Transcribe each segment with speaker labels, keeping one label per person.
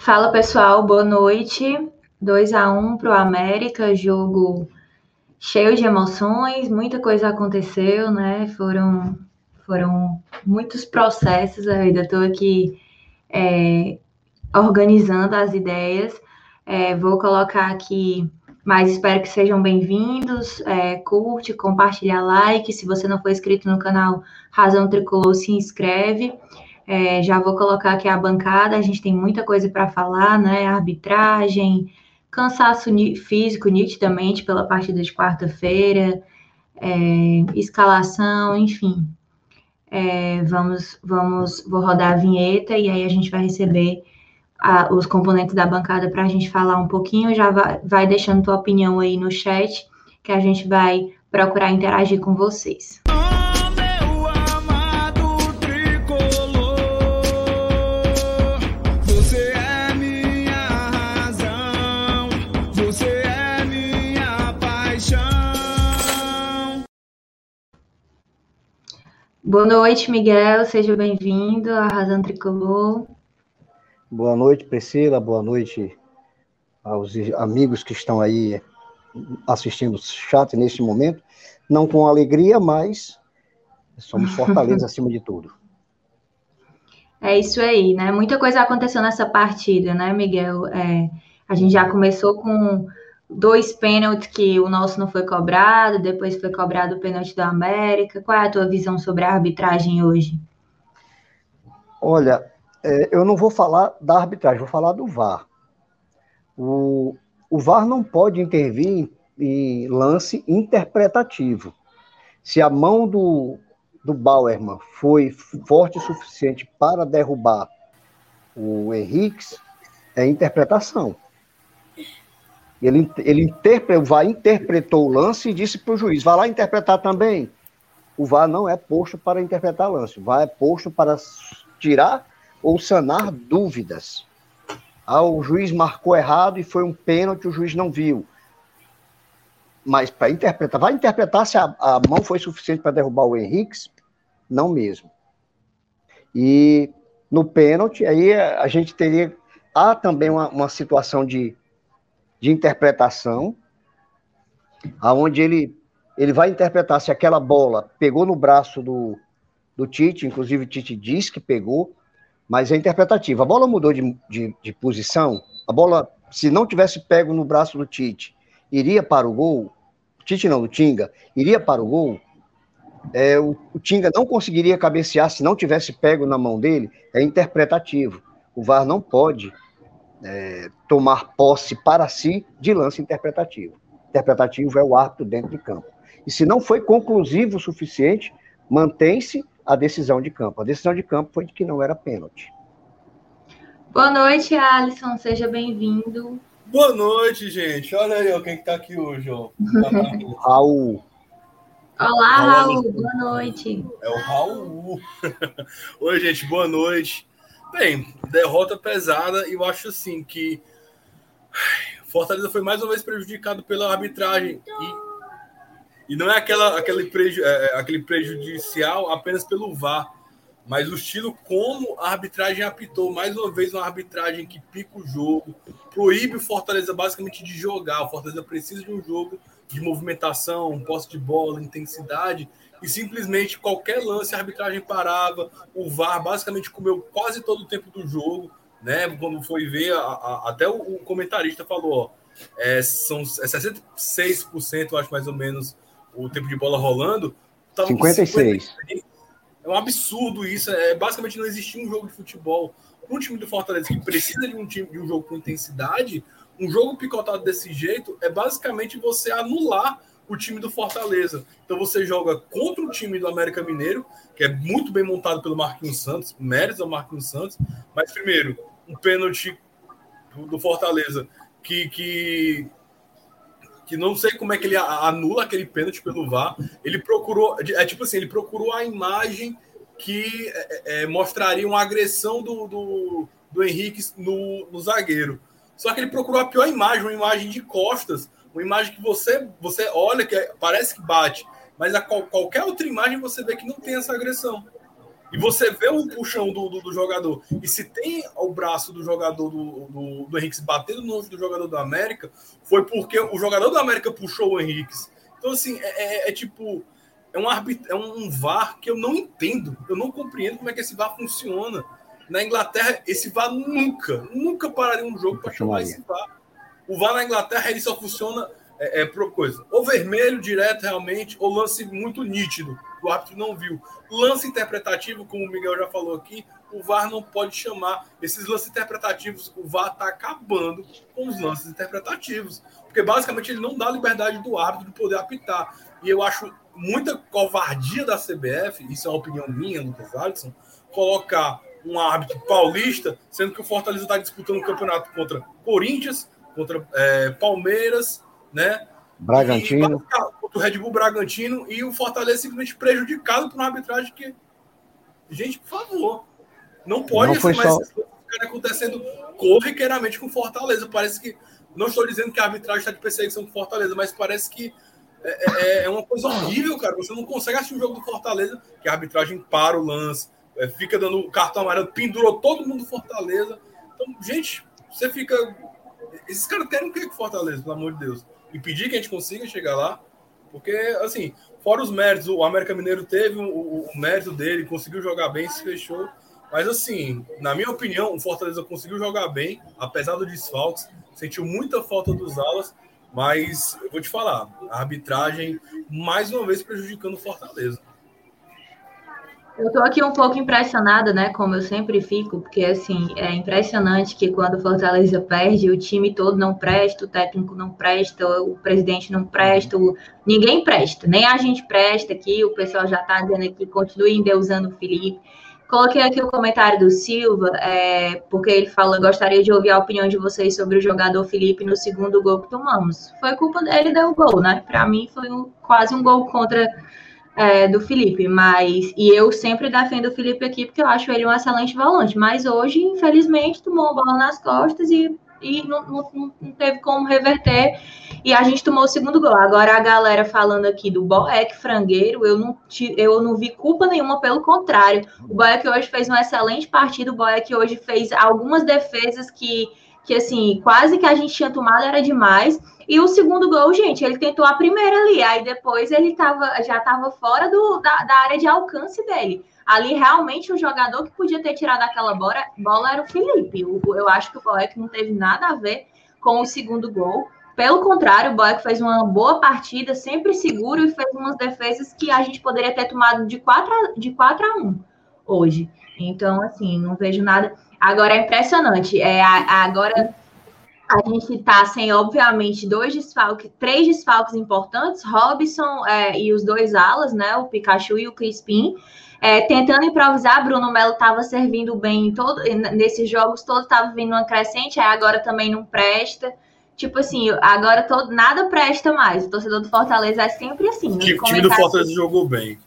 Speaker 1: Fala pessoal, boa noite. 2 a 1 para o América, jogo cheio de emoções, muita coisa aconteceu, né? Foram, foram muitos processos. Eu ainda estou aqui é, organizando as ideias. É, vou colocar aqui, mas espero que sejam bem-vindos. É, curte, compartilha, like. Se você não for inscrito no canal Razão Tricolor, se inscreve. É, já vou colocar aqui a bancada, a gente tem muita coisa para falar, né? Arbitragem, cansaço físico nitidamente pela partida de quarta-feira, é, escalação, enfim. É, vamos, vamos, vou rodar a vinheta e aí a gente vai receber a, os componentes da bancada para a gente falar um pouquinho. Já vai, vai deixando tua opinião aí no chat, que a gente vai procurar interagir com vocês. Boa noite, Miguel. Seja bem-vindo à Razão Tricolor.
Speaker 2: Boa noite, Priscila. Boa noite aos amigos que estão aí assistindo o chat neste momento. Não com alegria, mas somos Fortaleza acima de tudo.
Speaker 1: É isso aí, né? Muita coisa aconteceu nessa partida, né, Miguel? É, a gente já começou com dois pênaltis que o nosso não foi cobrado, depois foi cobrado o pênalti do América. Qual é a tua visão sobre a arbitragem hoje?
Speaker 2: Olha, é, eu não vou falar da arbitragem, vou falar do VAR. O, o VAR não pode intervir em, em lance interpretativo. Se a mão do, do Bauerman foi forte o suficiente para derrubar o Henrique, é interpretação. Ele, ele interpre, o VAR interpretou o lance e disse para o juiz: vá lá interpretar também. O VAR não é posto para interpretar lance, o VAR é posto para tirar ou sanar dúvidas. Ah, o juiz marcou errado e foi um pênalti, o juiz não viu. Mas para interpretar, vai interpretar se a, a mão foi suficiente para derrubar o Henrique? Não mesmo. E no pênalti, aí a gente teria. Há também uma, uma situação de de interpretação, aonde ele, ele vai interpretar se aquela bola pegou no braço do, do Tite, inclusive o Tite diz que pegou, mas é interpretativo. A bola mudou de, de, de posição, a bola, se não tivesse pego no braço do Tite, iria para o gol, Tite não, do Tinga, iria para o gol, é, o, o, Tinga não conseguiria cabecear se não tivesse pego na mão dele, é interpretativo. O VAR não pode é, tomar posse para si de lance interpretativo. Interpretativo é o árbitro dentro de campo. E se não foi conclusivo o suficiente, mantém-se a decisão de campo. A decisão de campo foi de que não era pênalti.
Speaker 1: Boa noite, Alisson. Seja bem-vindo.
Speaker 3: Boa noite, gente. Olha aí ó, quem está aqui hoje. Ó.
Speaker 2: Raul.
Speaker 1: Olá, Raul. Boa noite.
Speaker 3: É o Raul. Oi, gente. Boa noite. Bem, derrota pesada eu acho assim que Fortaleza foi mais uma vez prejudicado pela arbitragem e, e não é aquela, aquele, preju, é, é, aquele prejudicial apenas pelo VAR, mas o estilo como a arbitragem apitou, mais uma vez uma arbitragem que pica o jogo, proíbe o Fortaleza basicamente de jogar. O Fortaleza precisa de um jogo de movimentação, posse de bola, intensidade, e simplesmente qualquer lance a arbitragem parava, o VAR basicamente comeu quase todo o tempo do jogo, né? Quando foi ver, a, a, até o, o, comentarista falou, ó, é, são é 66%, eu acho mais ou menos, o tempo de bola rolando.
Speaker 2: 56. 56.
Speaker 3: É um absurdo isso, é basicamente não existia um jogo de futebol. Um time do Fortaleza que precisa de um time de um jogo com intensidade, um jogo picotado desse jeito é basicamente você anular o time do Fortaleza. Então você joga contra o time do América Mineiro, que é muito bem montado pelo Marquinhos Santos, méritos ao Marquinhos Santos, mas primeiro, um pênalti do Fortaleza que, que que não sei como é que ele anula aquele pênalti pelo VAR. Ele procurou, é tipo assim, ele procurou a imagem que é, é, mostraria uma agressão do, do, do Henrique no, no zagueiro. Só que ele procurou a pior imagem, uma imagem de costas, uma imagem que você, você olha, que parece que bate, mas a qual, qualquer outra imagem você vê que não tem essa agressão. e você vê o puxão do, do, do, jogador, e se tem o braço do jogador do, do, do Henrique batendo no do jogador do América, foi porque o jogador do América puxou o Henrique. Então, assim, é, é, é tipo. É um, arbit... é um VAR que eu não entendo. Eu não compreendo como é que esse VAR funciona. Na Inglaterra, esse VAR nunca, nunca pararia um jogo para chamar esse VAR. O VAR na Inglaterra ele só funciona é, é por coisa. Ou vermelho direto realmente, ou lance muito nítido, o árbitro não viu. Lance interpretativo, como o Miguel já falou aqui, o VAR não pode chamar. Esses lances interpretativos, o VAR está acabando com os lances interpretativos. Porque basicamente ele não dá liberdade do árbitro de poder apitar. E eu acho muita covardia da CBF, isso é uma opinião minha, Lucas Alisson, colocar um árbitro paulista, sendo que o Fortaleza está disputando o campeonato contra Corinthians, contra é, Palmeiras, né?
Speaker 2: Bragantino.
Speaker 3: o Red Bull Bragantino e o Fortaleza simplesmente prejudicado por uma arbitragem que. Gente, por favor. Não pode
Speaker 2: não foi mais só...
Speaker 3: acontecendo corriqueiramente com Fortaleza. Parece que. Não estou dizendo que a arbitragem está de perseguição com Fortaleza, mas parece que é, é, é, uma coisa horrível, cara. Você não consegue assistir o jogo do Fortaleza, que a arbitragem para o lance, é, fica dando cartão amarelo, pendurou todo mundo do Fortaleza. Então, gente, você fica esses caras querem o que Fortaleza, pelo amor de Deus? Impedir que a gente consiga chegar lá? Porque, assim, fora os méritos, o América Mineiro teve o, o, o mérito dele, conseguiu jogar bem, se fechou. Mas, assim, na minha opinião, o Fortaleza conseguiu jogar bem, apesar do desfalques, sentiu muita falta dos alas, mas eu vou te falar, a arbitragem mais uma vez prejudicando o Fortaleza.
Speaker 1: Eu tô aqui um pouco impressionada, né? Como eu sempre fico, porque assim, é impressionante que quando o Fortaleza perde, o time todo não presta, o técnico não presta, o presidente não presta, ninguém presta, nem a gente presta aqui, o pessoal já tá dizendo aqui, continue endeusando o Felipe. Coloquei aqui o comentário do Silva, é, porque ele fala, gostaria de ouvir a opinião de vocês sobre o jogador Felipe no segundo gol que tomamos. Foi culpa dele dar o gol, né? Para mim foi um, quase um gol contra é, do Felipe, mas e eu sempre defendo o Felipe aqui porque eu acho ele um excelente volante, mas hoje, infelizmente, tomou a bola nas costas e, e não, não, não, teve como reverter e a gente tomou o segundo gol. Agora a galera falando aqui do Boeck frangueiro, eu não, eu não vi culpa nenhuma, pelo contrário. O Boeck hoje fez uma excelente partida, o Boeck hoje fez algumas defesas que que assim, quase que a gente tinha tomado era demais. E o segundo gol, gente, ele tentou a primeira ali, aí depois ele tava, já estava fora do, da, da, área de alcance dele. Ali, realmente, o jogador que podia ter tirado aquela bola, bola era o Felipe. O, eu acho que o Boeck não teve nada a ver com o segundo gol. Pelo contrário, o Boeck fez uma boa partida, sempre seguro, e fez umas defesas que a gente poderia ter tomado de 4 a, de 4 a 1 hoje. Então, assim, não vejo nada. Agora é impressionante. É, agora a gente está sem, obviamente, dois desfalques, três desfalques importantes, Robson é, e os dois alas, né? O Pikachu e o Crispim. É, tentando improvisar, Bruno Melo estava servindo bem todo, nesses jogos todos estava vindo uma crescente, aí agora também não presta. Tipo assim, agora todo, nada presta mais. O torcedor do Fortaleza é sempre assim.
Speaker 3: O time do Fortaleza jogou bem.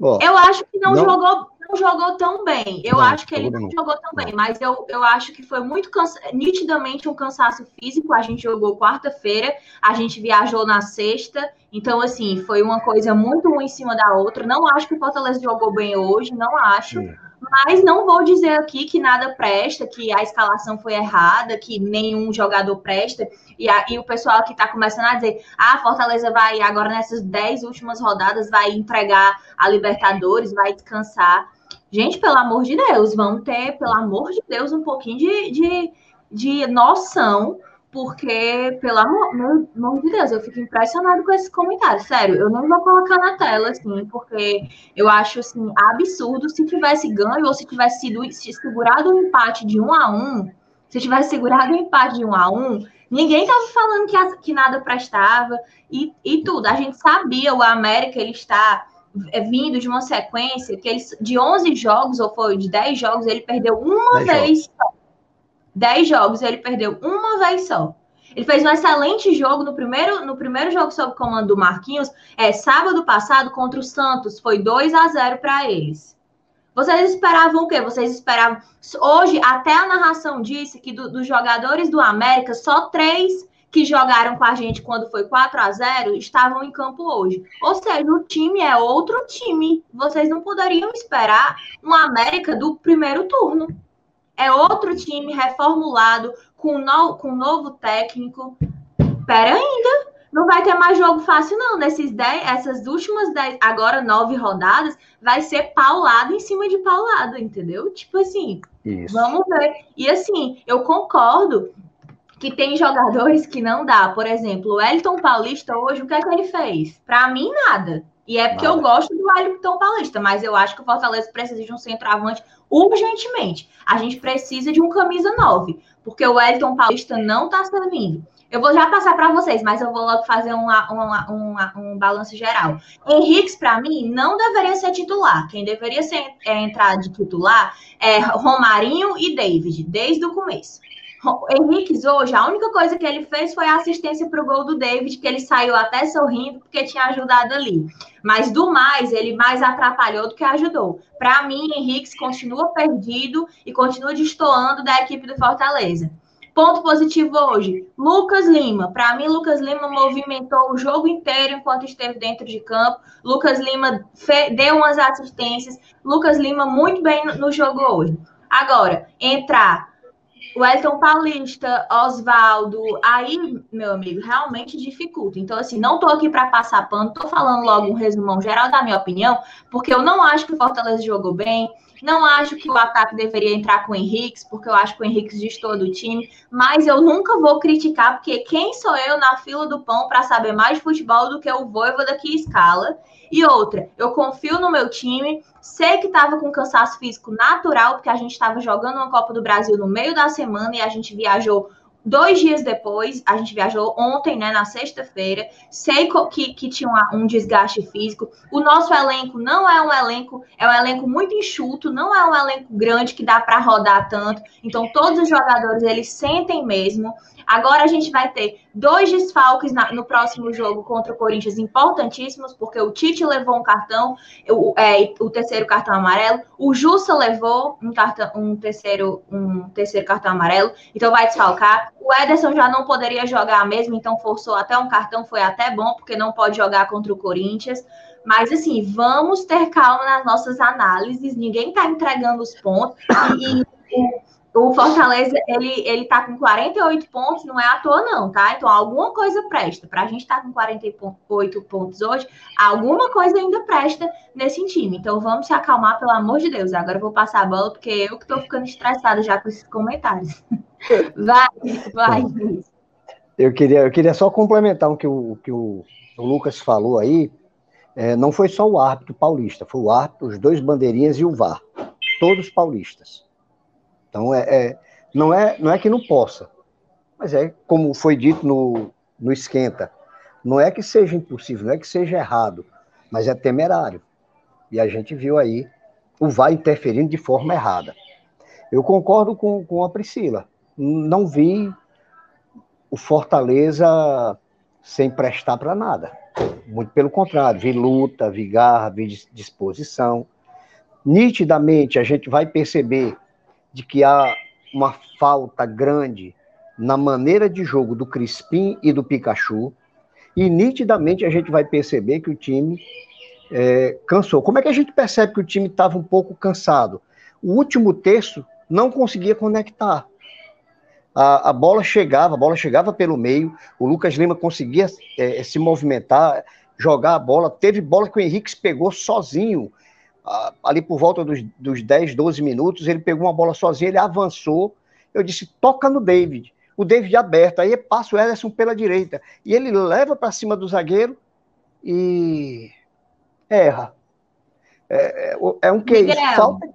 Speaker 1: eu acho que não, não, jogou não jogou tão bem. Eu não, acho que ele não, não jogou tão bem, mas eu, eu acho que foi muito cansa... nitidamente um cansaço físico. A gente jogou quarta-feira, a gente viajou na sexta, então assim, foi uma coisa muito uma em cima da outra. Não acho que o Fortaleza jogou bem hoje, não acho. Sim. Mas não vou dizer aqui que nada presta, que a escalação foi errada, que nenhum jogador presta. E, a, e o pessoal que está começando a dizer: ah, Fortaleza vai agora nessas 10 últimas rodadas vai entregar a Libertadores, vai descansar. Gente, pelo amor de Deus, vamos ter, pelo amor de Deus, um pouquinho de, de, de noção, porque, pelo amor, amor de Deus, eu fico impressionado com esse comentário. Sério, eu não vou colocar na tela, assim, porque eu acho, assim, absurdo se tivesse ganho ou se tivesse sido se segurado um empate de um a um, se tivesse segurado um empate de um a um, ninguém tava falando que, que nada prestava e, e tudo. A gente sabia, o América, ele está é vindo de uma sequência que ele, de 11 jogos, ou foi de 10 jogos, ele perdeu uma vez jogos. só. 10 jogos, ele perdeu uma vez só. Ele fez um excelente jogo no primeiro, no primeiro jogo sob comando do Marquinhos, é sábado passado contra o Santos, foi 2 a 0 para eles. Vocês esperavam o quê? Vocês esperavam. Hoje, até a narração disse que do, dos jogadores do América, só três que jogaram com a gente quando foi 4 a 0 estavam em campo hoje. Ou seja, o time é outro time. Vocês não poderiam esperar um América do primeiro turno. É outro time reformulado, com, no, com novo técnico. Pera ainda. Não vai ter mais jogo fácil, não. Nesses dez, essas últimas dez, agora nove rodadas, vai ser paulado em cima de paulado, entendeu? Tipo assim, Isso. vamos ver. E assim, eu concordo que tem jogadores que não dá. Por exemplo, o Elton Paulista hoje, o que é que ele fez? Para mim, nada. E é porque nada. eu gosto do Elton Paulista, mas eu acho que o Fortaleza precisa de um centroavante urgentemente. A gente precisa de um camisa 9, porque o Elton Paulista não está servindo. Eu vou já passar para vocês, mas eu vou logo fazer uma, uma, uma, um balanço geral. Henriques, para mim, não deveria ser titular. Quem deveria ser, é, entrar de titular é Romarinho e David, desde o começo. Henrique hoje, a única coisa que ele fez foi a assistência para o gol do David, que ele saiu até sorrindo, porque tinha ajudado ali. Mas do mais, ele mais atrapalhou do que ajudou. Para mim, Henrique continua perdido e continua destoando da equipe do Fortaleza. Ponto positivo hoje, Lucas Lima. Para mim, Lucas Lima movimentou o jogo inteiro enquanto esteve dentro de campo. Lucas Lima deu umas assistências. Lucas Lima muito bem no jogo hoje. Agora, entrar Wellington Paulista, Oswaldo, aí, meu amigo, realmente dificulta. Então, assim, não tô aqui para passar pano, tô falando logo um resumão geral da minha opinião, porque eu não acho que o Fortaleza jogou bem, não acho que o ataque deveria entrar com o Henrique, porque eu acho que o Henrique gestor do time, mas eu nunca vou criticar, porque quem sou eu na fila do pão para saber mais de futebol do que o Voivoda que escala? E outra, eu confio no meu time, sei que estava com cansaço físico natural, porque a gente estava jogando uma Copa do Brasil no meio da semana e a gente viajou Dois dias depois, a gente viajou ontem, né, na sexta-feira. Sei que, que tinha um desgaste físico. O nosso elenco não é um elenco, é um elenco muito enxuto, não é um elenco grande que dá para rodar tanto. Então, todos os jogadores eles sentem mesmo. Agora a gente vai ter dois desfalques na, no próximo jogo contra o Corinthians importantíssimos, porque o Tite levou um cartão, o, é, o terceiro cartão amarelo, o Jussa levou um, cartão, um, terceiro, um terceiro cartão amarelo, então vai desfalcar. O Ederson já não poderia jogar mesmo, então forçou até um cartão, foi até bom, porque não pode jogar contra o Corinthians. Mas, assim, vamos ter calma nas nossas análises, ninguém está entregando os pontos. E, o Fortaleza, ele, ele tá com 48 pontos, não é à toa, não, tá? Então, alguma coisa presta. Para a gente estar tá com 48 pontos hoje, alguma coisa ainda presta nesse time. Então, vamos se acalmar, pelo amor de Deus. Agora eu vou passar a bola, porque eu que tô ficando estressada já com esses comentários. vai, vai.
Speaker 2: Eu queria, eu queria só complementar o que o, que o, o Lucas falou aí. É, não foi só o árbitro paulista, foi o árbitro, os dois bandeirinhas e o VAR. Todos paulistas. Então, é, é, não, é, não é que não possa, mas é como foi dito no, no Esquenta, não é que seja impossível, não é que seja errado, mas é temerário. E a gente viu aí o VAR interferindo de forma errada. Eu concordo com, com a Priscila. Não vi o Fortaleza sem prestar para nada. Muito pelo contrário, vi luta, vi garra, vi disposição. Nitidamente a gente vai perceber de que há uma falta grande na maneira de jogo do Crispim e do Pikachu, e nitidamente a gente vai perceber que o time é, cansou. Como é que a gente percebe que o time estava um pouco cansado? O último terço não conseguia conectar. A, a, bola chegava, a bola chegava pelo meio, o Lucas Lima conseguia é, se movimentar, jogar a bola. Teve bola que o Henrique pegou sozinho ali por volta dos, dos 10, 12 minutos, ele pegou uma bola sozinho, ele avançou. Eu disse: toca no David. O David aberto, aí passa o Ederson pela direita. E ele leva para cima do zagueiro e erra. É, é, é um que falta,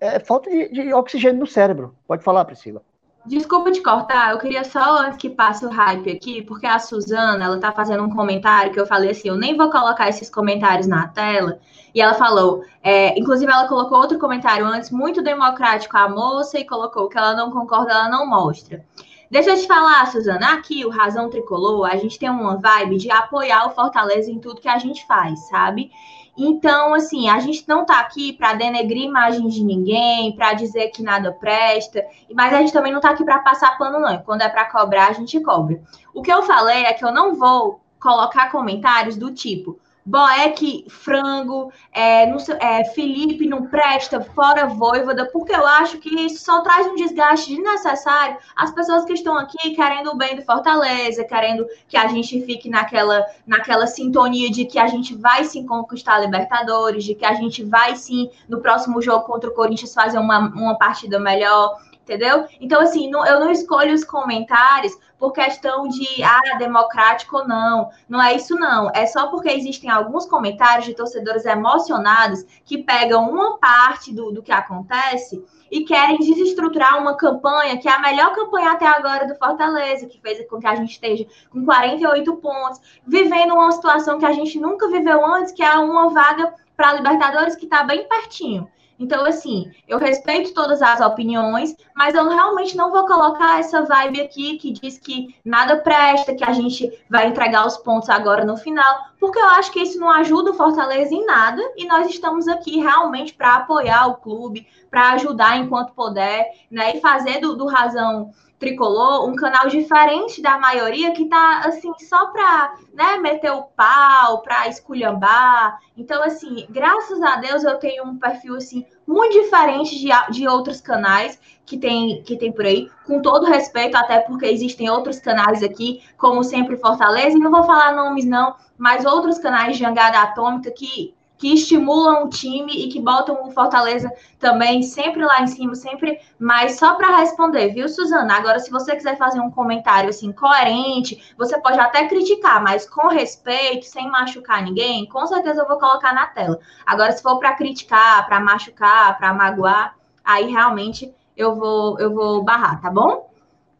Speaker 2: é, falta de, de oxigênio no cérebro. Pode falar, Priscila.
Speaker 1: Desculpa te cortar, eu queria só antes que passe o hype aqui, porque a Suzana, ela tá fazendo um comentário que eu falei assim, eu nem vou colocar esses comentários na tela, e ela falou, é, inclusive ela colocou outro comentário antes, muito democrático a moça, e colocou que ela não concorda, ela não mostra. Deixa eu te falar, Suzana, aqui o Razão Tricolor, a gente tem uma vibe de apoiar o Fortaleza em tudo que a gente faz, sabe? Então, assim, a gente não tá aqui para denegrir imagem de ninguém, para dizer que nada presta, mas a gente também não tá aqui para passar pano, não. Quando é para cobrar, a gente cobra. O que eu falei é que eu não vou colocar comentários do tipo Boeck, frango, é, não é, Felipe não presta, fora voivoda, porque eu acho que isso só traz um desgaste desnecessário às pessoas que estão aqui querendo o bem do Fortaleza, querendo que a gente fique naquela, naquela sintonia de que a gente vai sim conquistar a Libertadores, de que a gente vai sim, no próximo jogo contra o Corinthians, fazer uma, uma partida melhor entendeu? Então, assim, não, eu não escolho os comentários por questão de, ah, democrático ou não. Não é isso, não. É só porque existem alguns comentários de torcedores emocionados que pegam uma parte do, do que acontece e querem desestruturar uma campanha que é a melhor campanha até agora do Fortaleza, que fez com que a gente esteja com 48 pontos, vivendo uma situação que a gente nunca viveu antes, que é uma vaga para Libertadores que está bem pertinho. Então, assim, eu respeito todas as opiniões, mas eu realmente não vou colocar essa vibe aqui que diz que nada presta, que a gente vai entregar os pontos agora no final, porque eu acho que isso não ajuda o Fortaleza em nada e nós estamos aqui realmente para apoiar o clube, para ajudar enquanto puder, né? E fazer do, do Razão Tricolor, um canal diferente da maioria que tá assim só para, né, meter o pau, para esculhambar. Então assim, graças a Deus eu tenho um perfil assim muito diferente de, de outros canais que tem que tem por aí, com todo respeito, até porque existem outros canais aqui, como sempre Fortaleza, e não vou falar nomes não, mas outros canais de jangada atômica que que estimulam o time e que botam o Fortaleza também sempre lá em cima, sempre mais só para responder, viu, Suzana? Agora, se você quiser fazer um comentário assim coerente, você pode até criticar, mas com respeito, sem machucar ninguém, com certeza eu vou colocar na tela. Agora, se for para criticar, para machucar, para magoar, aí realmente eu vou eu vou barrar, tá bom?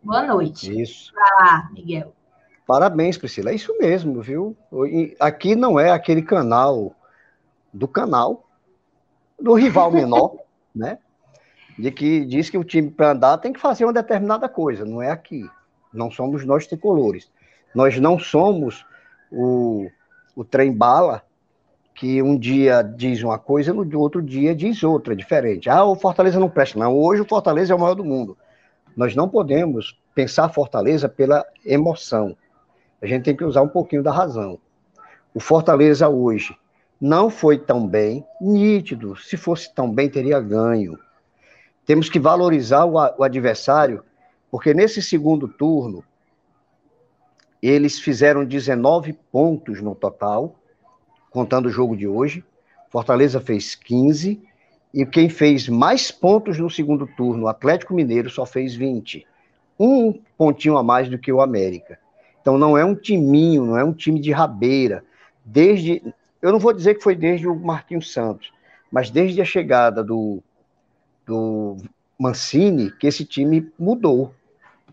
Speaker 1: Boa noite.
Speaker 2: Isso.
Speaker 1: Vai lá, Miguel.
Speaker 2: Parabéns, Priscila. É isso mesmo, viu? Aqui não é aquele canal do canal, do rival menor, né? De que diz que o time para andar tem que fazer uma determinada coisa, não é aqui. Não somos nós tricolores. Nós não somos o, o trem bala que um dia diz uma coisa, no outro dia diz outra, diferente. Ah, o Fortaleza não presta. Não, hoje o Fortaleza é o maior do mundo. Nós não podemos pensar Fortaleza pela emoção. A gente tem que usar um pouquinho da razão. O Fortaleza hoje não foi tão bem, nítido. Se fosse tão bem, teria ganho. Temos que valorizar o, adversário, porque nesse segundo turno, eles fizeram 19 pontos no total, contando o jogo de hoje. Fortaleza fez 15. E quem fez mais pontos no segundo turno, o Atlético Mineiro, só fez 20. Um pontinho a mais do que o América. Então não é um timinho, não é um time de rabeira. Desde eu não vou dizer que foi desde o Marquinhos Santos, mas desde a chegada do, do Mancini que esse time mudou.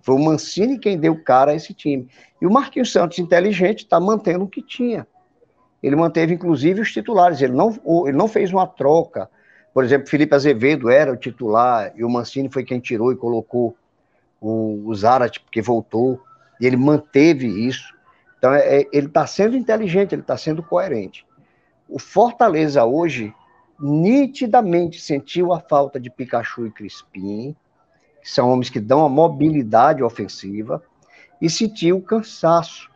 Speaker 2: Foi o Mancini quem deu cara a esse time. E o Marquinhos Santos, inteligente, está mantendo o que tinha. Ele manteve, inclusive, os titulares. Ele não, ele não fez uma troca. Por exemplo, Felipe Azevedo era o titular e o Mancini foi quem tirou e colocou o, o Zarat, porque voltou. E ele manteve isso. Então, é, é ele está sendo inteligente, ele está sendo coerente. O Fortaleza hoje nitidamente sentiu a falta de Pikachu e Crispim, que são homens que dão a mobilidade ofensiva, e sentiu o cansaço.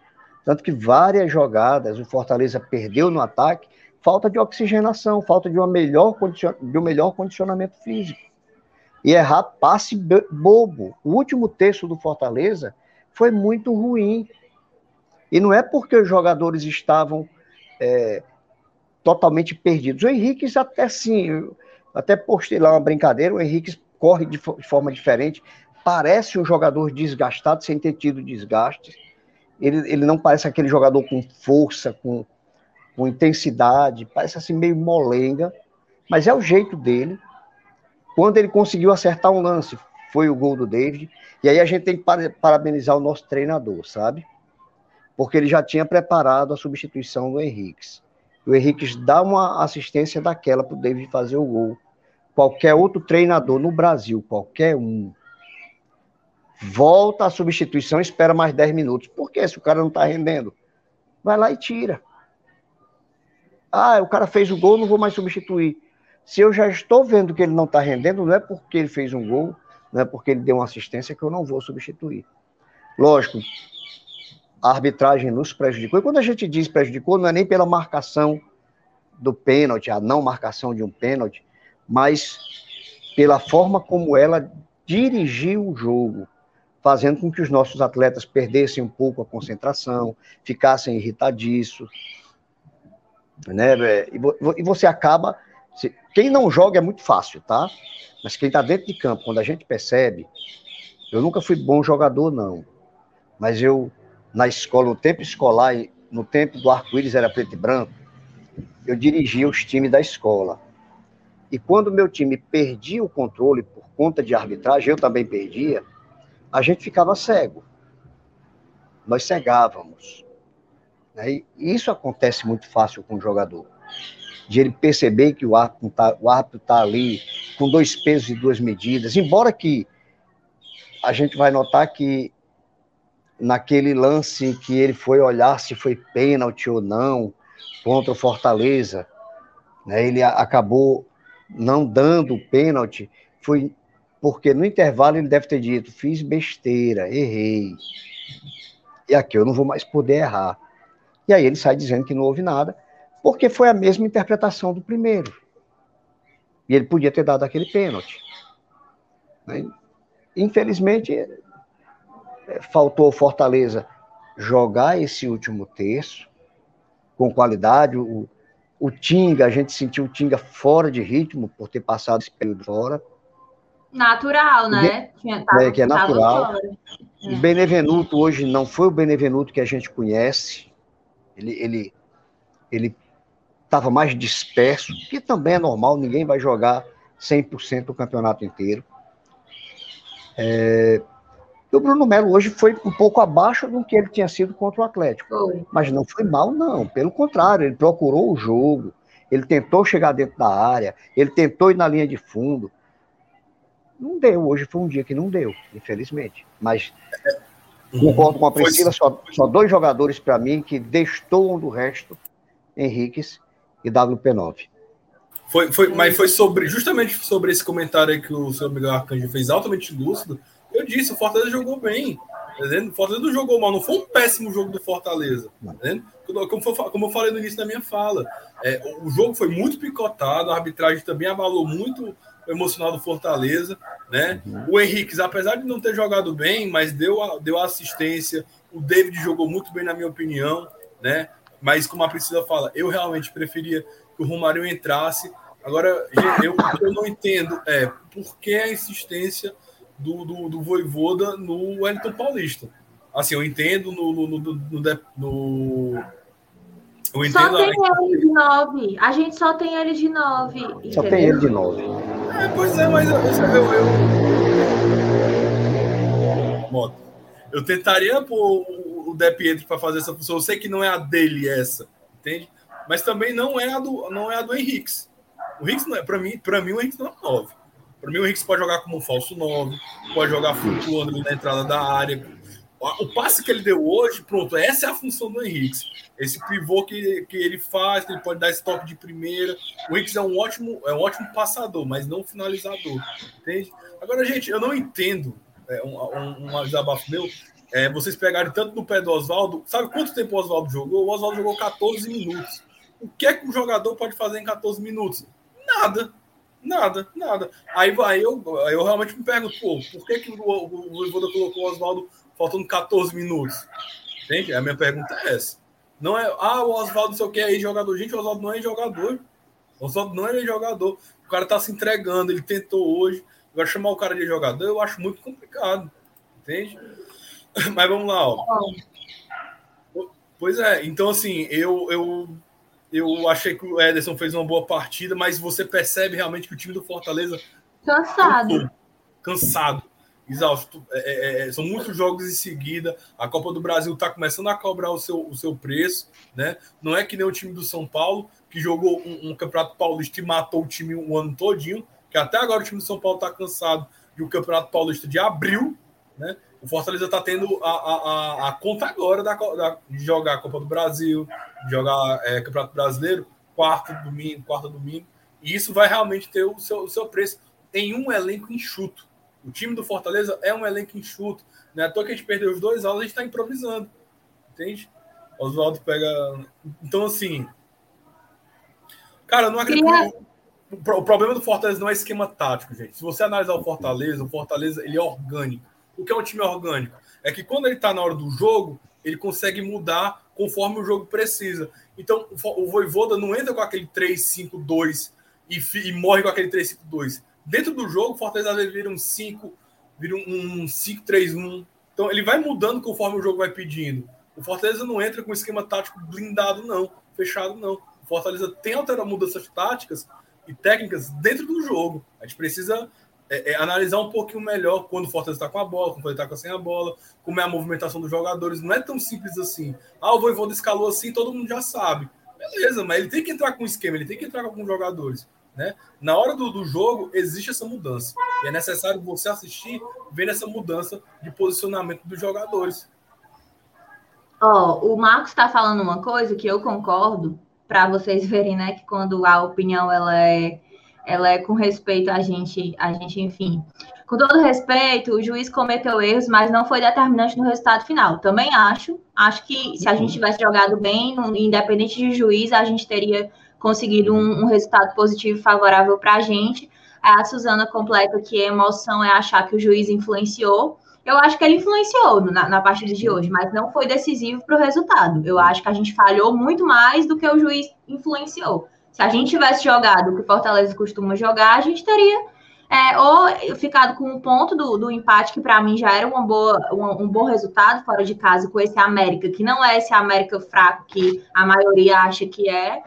Speaker 2: Tanto que várias jogadas o Fortaleza perdeu no ataque, falta de oxigenação, falta de, uma melhor de um melhor condicionamento físico. E errar passe bobo. O último terço do Fortaleza foi muito ruim. E não é porque os jogadores estavam é, totalmente perdidos. O Henrique até sim, até postei lá uma brincadeira, o Henrique corre de, forma diferente, parece um jogador desgastado, sem ter tido desgaste. Ele, ele não parece aquele jogador com força, com, com intensidade, parece assim meio molenga, mas é o jeito dele. Quando ele conseguiu acertar um lance, foi o gol do David, e aí a gente tem que parabenizar o nosso treinador, sabe? Porque ele já tinha preparado a substituição do Henrique o Henrique dá uma assistência daquela para o David fazer o gol. Qualquer outro treinador no Brasil, qualquer um, volta a substituição, espera mais 10 minutos. Por quê? Se o cara não está rendendo, vai lá e tira. Ah, o cara fez o gol, não vou mais substituir. Se eu já estou vendo que ele não está rendendo, não é porque ele fez um gol, não é porque ele deu uma assistência que eu não vou substituir. Lógico, a arbitragem nos prejudicou. E quando a gente diz prejudicou, não é nem pela marcação do pênalti, a não marcação de um pênalti, mas pela forma como ela dirigiu o jogo, fazendo com que os nossos atletas perdessem um pouco a concentração, ficassem irritadiços. Né? E você acaba. Quem não joga é muito fácil, tá? Mas quem está dentro de campo, quando a gente percebe. Eu nunca fui bom jogador, não. Mas eu, na escola, no tempo escolar, no tempo do arco-íris era preto e branco, eu dirigia os times da escola. E quando meu time perdia o controle por conta de arbitragem, eu também perdia, a gente ficava cego. Nós cegávamos. Né? E isso acontece muito fácil com o jogador. De ele perceber que o árbitro está tá ali com dois pesos e duas medidas. Embora que a gente vai notar que naquele lance que ele foi olhar se foi pênalti ou não contra o Fortaleza, né, ele acabou não dando o pênalti, foi porque no intervalo ele deve ter dito: fiz besteira, errei. E aqui eu não vou mais poder errar. E aí ele sai dizendo que não houve nada, porque foi a mesma interpretação do primeiro. E ele podia ter dado aquele pênalti. Né? Infelizmente, faltou ao Fortaleza jogar esse último terço com qualidade. O, o Tinga, a gente sentiu o Tinga fora de ritmo por ter passado esse período fora.
Speaker 1: Natural, né?
Speaker 2: é, que é natural. É. O Benevenuto hoje não foi o Benevenuto que a gente conhece. Ele ele ele estava mais disperso, que também é normal, ninguém vai jogar 100% o campeonato inteiro. É, o Bruno Melo hoje foi um pouco abaixo do que ele tinha sido contra o Atlético. Foi. Mas não foi mal, não. Pelo contrário, ele procurou o jogo, ele tentou chegar dentro da área, ele tentou ir na linha de fundo. Não deu. Hoje foi um dia que não deu, infelizmente. Mas concordo com a Priscila, só, só dois jogadores para mim que destoam do resto: Henriques e WP9.
Speaker 3: Foi, foi, mas foi sobre justamente sobre esse comentário aí que o seu amigo Arcanjo fez altamente lúcido eu disse, o Fortaleza jogou bem. Tá o Fortaleza não jogou mal, não foi um péssimo jogo do Fortaleza. Tá como, como, eu falei no início da minha fala, é, o jogo foi muito picotado, a arbitragem também abalou muito o emocional do Fortaleza. Né? Uhum. O Henrique, apesar de não ter jogado bem, mas deu, deu assistência. O David jogou muito bem, na minha opinião. Né? Mas, como a Priscila fala, eu realmente preferia que o Romário entrasse. Agora, eu, eu não entendo é, por que a insistência do, do, do Voivoda no Wellington Paulista. Assim, eu entendo no. no, no, no, no
Speaker 1: eu entendo só tem a... ele de 9. A gente só tem ele de 9.
Speaker 2: Só tem ele de 9.
Speaker 3: É, pois é, mas eu, eu, eu, Moto. Eu tentaria pôr o De Pietro para fazer essa função. Eu sei que não é a dele essa, entende? Mas também não é a do, não é a do Henrique. O Henrique não é, para mim, para mim o Henrique não é 9. Para mim, o Henrique pode jogar como um falso 9, pode jogar flutuando na entrada da área. O passe que ele deu hoje, pronto, essa é a função do Henrique. Esse pivô que, que ele faz, que ele pode dar esse toque de primeira. O Henrique é um ótimo, é um ótimo passador, mas não finalizador. Entende? Agora, gente, eu não entendo é, um, um, um desabafo meu. É, vocês pegarem tanto no pé do Oswaldo. Sabe quanto tempo o Oswaldo jogou? O Oswaldo jogou 14 minutos. O que é que um jogador pode fazer em 14 minutos? Nada. Nada, nada. Aí, aí eu, aí eu realmente me pergunto, pô, por que, que o, o, colocou o Oswaldo faltando 14 minutos? Entende? A minha pergunta é essa. Não é, ah, o Oswaldo não sei o que é jogador. Gente, o Oswaldo não é jogador. O Oswaldo não é jogador. O cara tá se entregando, ele tentou hoje. Vai chamar o cara de jogador, eu acho muito complicado. Entende? Mas vamos lá, ó. Pois é, então assim, eu, eu eu achei que o Ederson fez uma boa partida, mas você percebe realmente que o time do Fortaleza.
Speaker 1: Cansado.
Speaker 3: Cansado, exausto. É, é, é, são muitos jogos em seguida. A Copa do Brasil está começando a cobrar o seu, o seu preço. Né? Não é que nem o time do São Paulo, que jogou um, um Campeonato Paulista e matou o time o ano todinho. Que até agora o time do São Paulo está cansado de um Campeonato Paulista de abril. Né? O Fortaleza está tendo a, a, a, conta agora da, da, de jogar a Copa do Brasil, jogar é, Campeonato Brasileiro, quarto domingo, quarto domingo. E isso vai realmente ter o seu, o seu preço em um elenco enxuto. O time do Fortaleza é um elenco enxuto. Não é à toa que a gente perdeu os dois aulas, a gente está improvisando. Entende? Oswaldo pega. Então, assim. Cara, eu não acredito. O problema do Fortaleza não é esquema tático, gente. Se você analisar o Fortaleza, o Fortaleza ele é orgânico. O que é um time orgânico? É que quando ele está na hora do jogo, ele consegue mudar conforme o jogo precisa. Então, o Voivoda não entra com aquele 3-5-2 e, e, morre com aquele 3-5-2. Dentro do jogo, o Fortaleza vira um 5, vira um 5-3-1. Então, ele vai mudando conforme o jogo vai pedindo. O Fortaleza não entra com esquema tático blindado, não. Fechado, não. O Fortaleza tem alterado mudanças táticas e técnicas dentro do jogo. A gente precisa é, é, analisar um pouquinho melhor quando o Fortaleza está com a bola, quando ele está sem a bola, como é a movimentação dos jogadores. Não é tão simples assim. Ah, o Voivoda escalou assim, todo mundo já sabe. Beleza, mas ele tem que entrar com um esquema, ele tem que entrar com alguns jogadores. Né? Na hora do, do jogo, existe essa mudança. E é necessário você assistir, ver essa mudança de posicionamento dos jogadores.
Speaker 1: Ó, oh, o Marcos está falando uma coisa que eu concordo, para vocês verem, né, que quando a opinião ela é ela é com respeito a gente, a gente, enfim. Com todo respeito, o juiz cometeu erros, mas não foi determinante no resultado final. Também acho. Acho que se a gente tivesse jogado bem, independente de juiz, a gente teria conseguido um, um resultado positivo favorável para a gente. A Suzana completa que a emoção é achar que o juiz influenciou. Eu acho que ele influenciou na, na partida de hoje, mas não foi decisivo para o resultado. Eu acho que a gente falhou muito mais do que o juiz influenciou. Se a gente tivesse jogado o que o Fortaleza costuma jogar, a gente teria é, ou ficado com um ponto do, do empate, que para mim já era uma boa, um, um, bom resultado fora de casa com esse América, que não é esse América fraco que a maioria acha que é,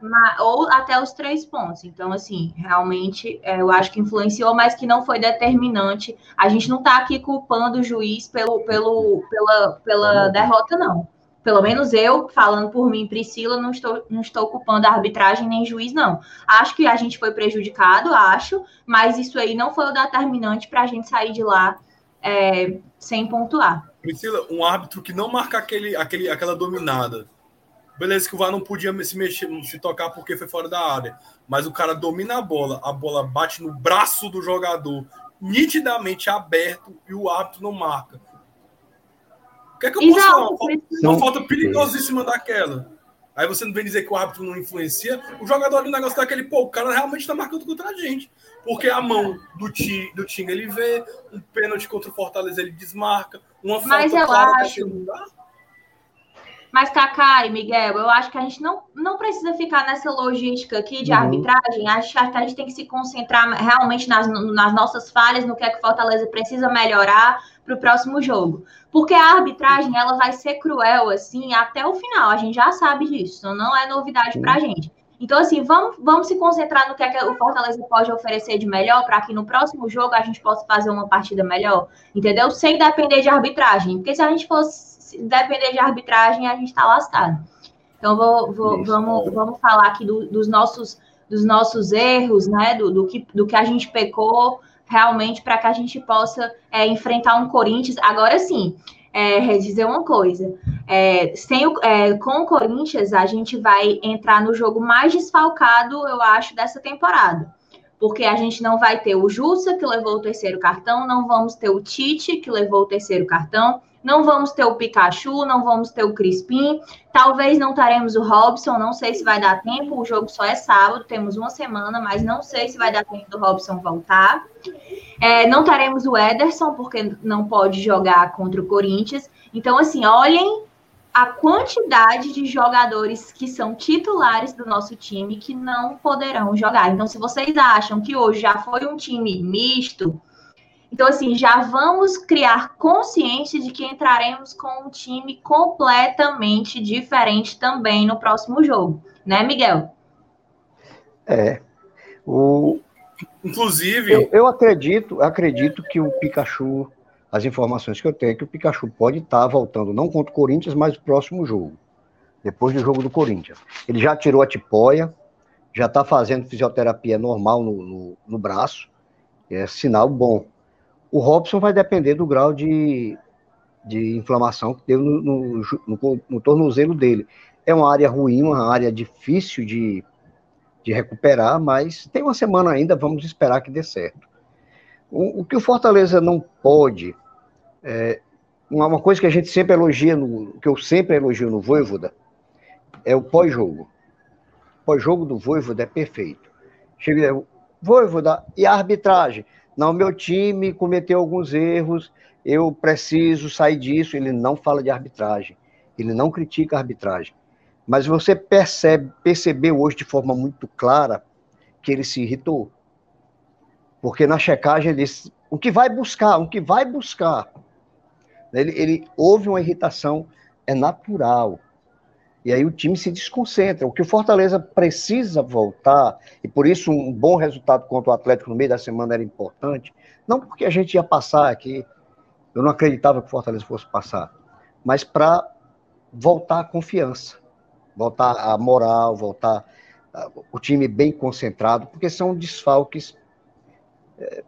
Speaker 1: mas, ou até os três pontos. Então, assim, realmente é, eu acho que influenciou, mas que não foi determinante. A gente não está aqui culpando o juiz pelo, pelo, pela, pela derrota, não pelo menos eu, falando por mim, Priscila, não estou, não estou culpando a arbitragem nem juiz, não. Acho que a gente foi prejudicado, acho, mas isso aí não foi o determinante para a gente sair de lá é, sem pontuar.
Speaker 3: Priscila, um árbitro que não marca aquele, aquele, aquela dominada. Beleza, que o VAR não podia se mexer, se tocar porque foi fora da área. Mas o cara domina a bola, a bola bate no braço do jogador, nitidamente aberto, e o árbitro não marca o que é que eu posso falar? Uma, uma falta perigosíssima daquela. Aí você não vem dizer que o árbitro não influencia. O jogador do negócio daquele, pô, o cara realmente está marcando contra a gente. Porque a mão do time, do time ele vê, um pênalti contra o Fortaleza ele desmarca, uma falta
Speaker 1: Mas eu acho. Mas, Kaká e Miguel, eu acho que a gente não, não precisa ficar nessa logística aqui de uhum. arbitragem. Acho que a gente tem que se concentrar realmente nas, nas nossas falhas, no que é que o Fortaleza precisa melhorar para o próximo jogo. Porque a arbitragem ela vai ser cruel assim até o final. A gente já sabe disso, não é novidade para a gente. Então, assim, vamos, vamos se concentrar no que, é que o Fortaleza pode oferecer de melhor para que no próximo jogo a gente possa fazer uma partida melhor, entendeu? Sem depender de arbitragem. Porque se a gente fosse depender de arbitragem, a gente está lascado. Então, vou, vou, vamos, vamos falar aqui do, dos, nossos, dos nossos erros, né? Do, do, que, do que a gente pecou, realmente para que a gente possa é, enfrentar um Corinthians. Agora sim, é, dizer uma coisa: é, sem o, é, com o Corinthians, a gente vai entrar no jogo mais desfalcado, eu acho, dessa temporada. Porque a gente não vai ter o Jussa, que levou o terceiro cartão, não vamos ter o Tite, que levou o terceiro cartão, não vamos ter o Pikachu, não vamos ter o Crispim, talvez não teremos o Robson, não sei se vai dar tempo, o jogo só é sábado, temos uma semana, mas não sei se vai dar tempo do Robson voltar. É, não teremos o Ederson, porque não pode jogar contra o Corinthians. Então, assim, olhem a quantidade de jogadores que são titulares do nosso time que não poderão jogar. Então, se vocês acham que hoje já foi um time misto, então, assim, já vamos criar consciência de que entraremos com um time completamente diferente também no próximo jogo, né, Miguel?
Speaker 2: É. O...
Speaker 3: Inclusive.
Speaker 2: Eu, eu acredito, acredito que o Pikachu, as informações que eu tenho, é que o Pikachu pode estar voltando, não contra o Corinthians, mas no próximo jogo. Depois do jogo do Corinthians. Ele já tirou a tipóia, já está fazendo fisioterapia normal no, no, no braço. É sinal bom O Robson vai depender do grau de, de inflamação que deu no, no, no, no tornozelo dele. É uma área ruim, uma área difícil de, de recuperar, mas tem uma semana ainda, vamos esperar que dê certo. O, o que o Fortaleza não pode, é, uma coisa que a gente sempre elogia, no, que eu sempre elogio no Voivoda, é o pós-jogo. O pós-jogo do Voivoda é perfeito. Chega, Voivoda, e a arbitragem? Não, meu time cometeu alguns erros, eu preciso sair disso. Ele não fala de arbitragem, ele não critica a arbitragem. Mas você percebe, percebeu hoje de forma muito clara que ele se irritou. Porque na checagem ele disse, o que vai buscar, o que vai buscar. Ele, ele houve uma irritação, é natural. E aí o time se desconcentra. O que o Fortaleza precisa voltar, e por isso um bom resultado contra o Atlético no meio da semana era importante, não porque a gente ia passar aqui, eu não acreditava que o Fortaleza fosse passar, mas para voltar a confiança, voltar a moral, voltar o time bem concentrado, porque são desfalques. É,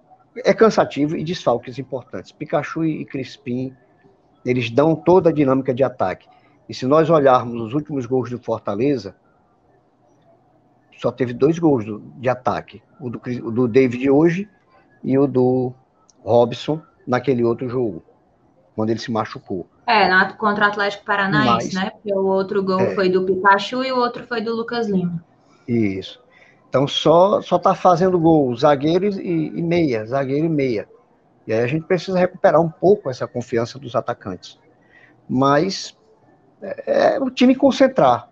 Speaker 2: é cansativo e desfalques importantes. Pikachu e Crispim, eles dão toda a dinâmica de ataque. E se nós olharmos os últimos gols do Fortaleza, só teve dois gols do, de ataque. O do, o do David hoje e o do Robson naquele outro jogo, quando ele se machucou.
Speaker 1: É, na, contra o Atlético Paranaense, Mas, né? Porque o outro gol é, foi do Pikachu e o outro foi do Lucas Lima.
Speaker 2: Isso. Então só só tá fazendo gol zagueiro e, e meia, zagueiro e meia. E aí a gente precisa recuperar um pouco essa confiança dos atacantes. Mas é, é o time concentrar.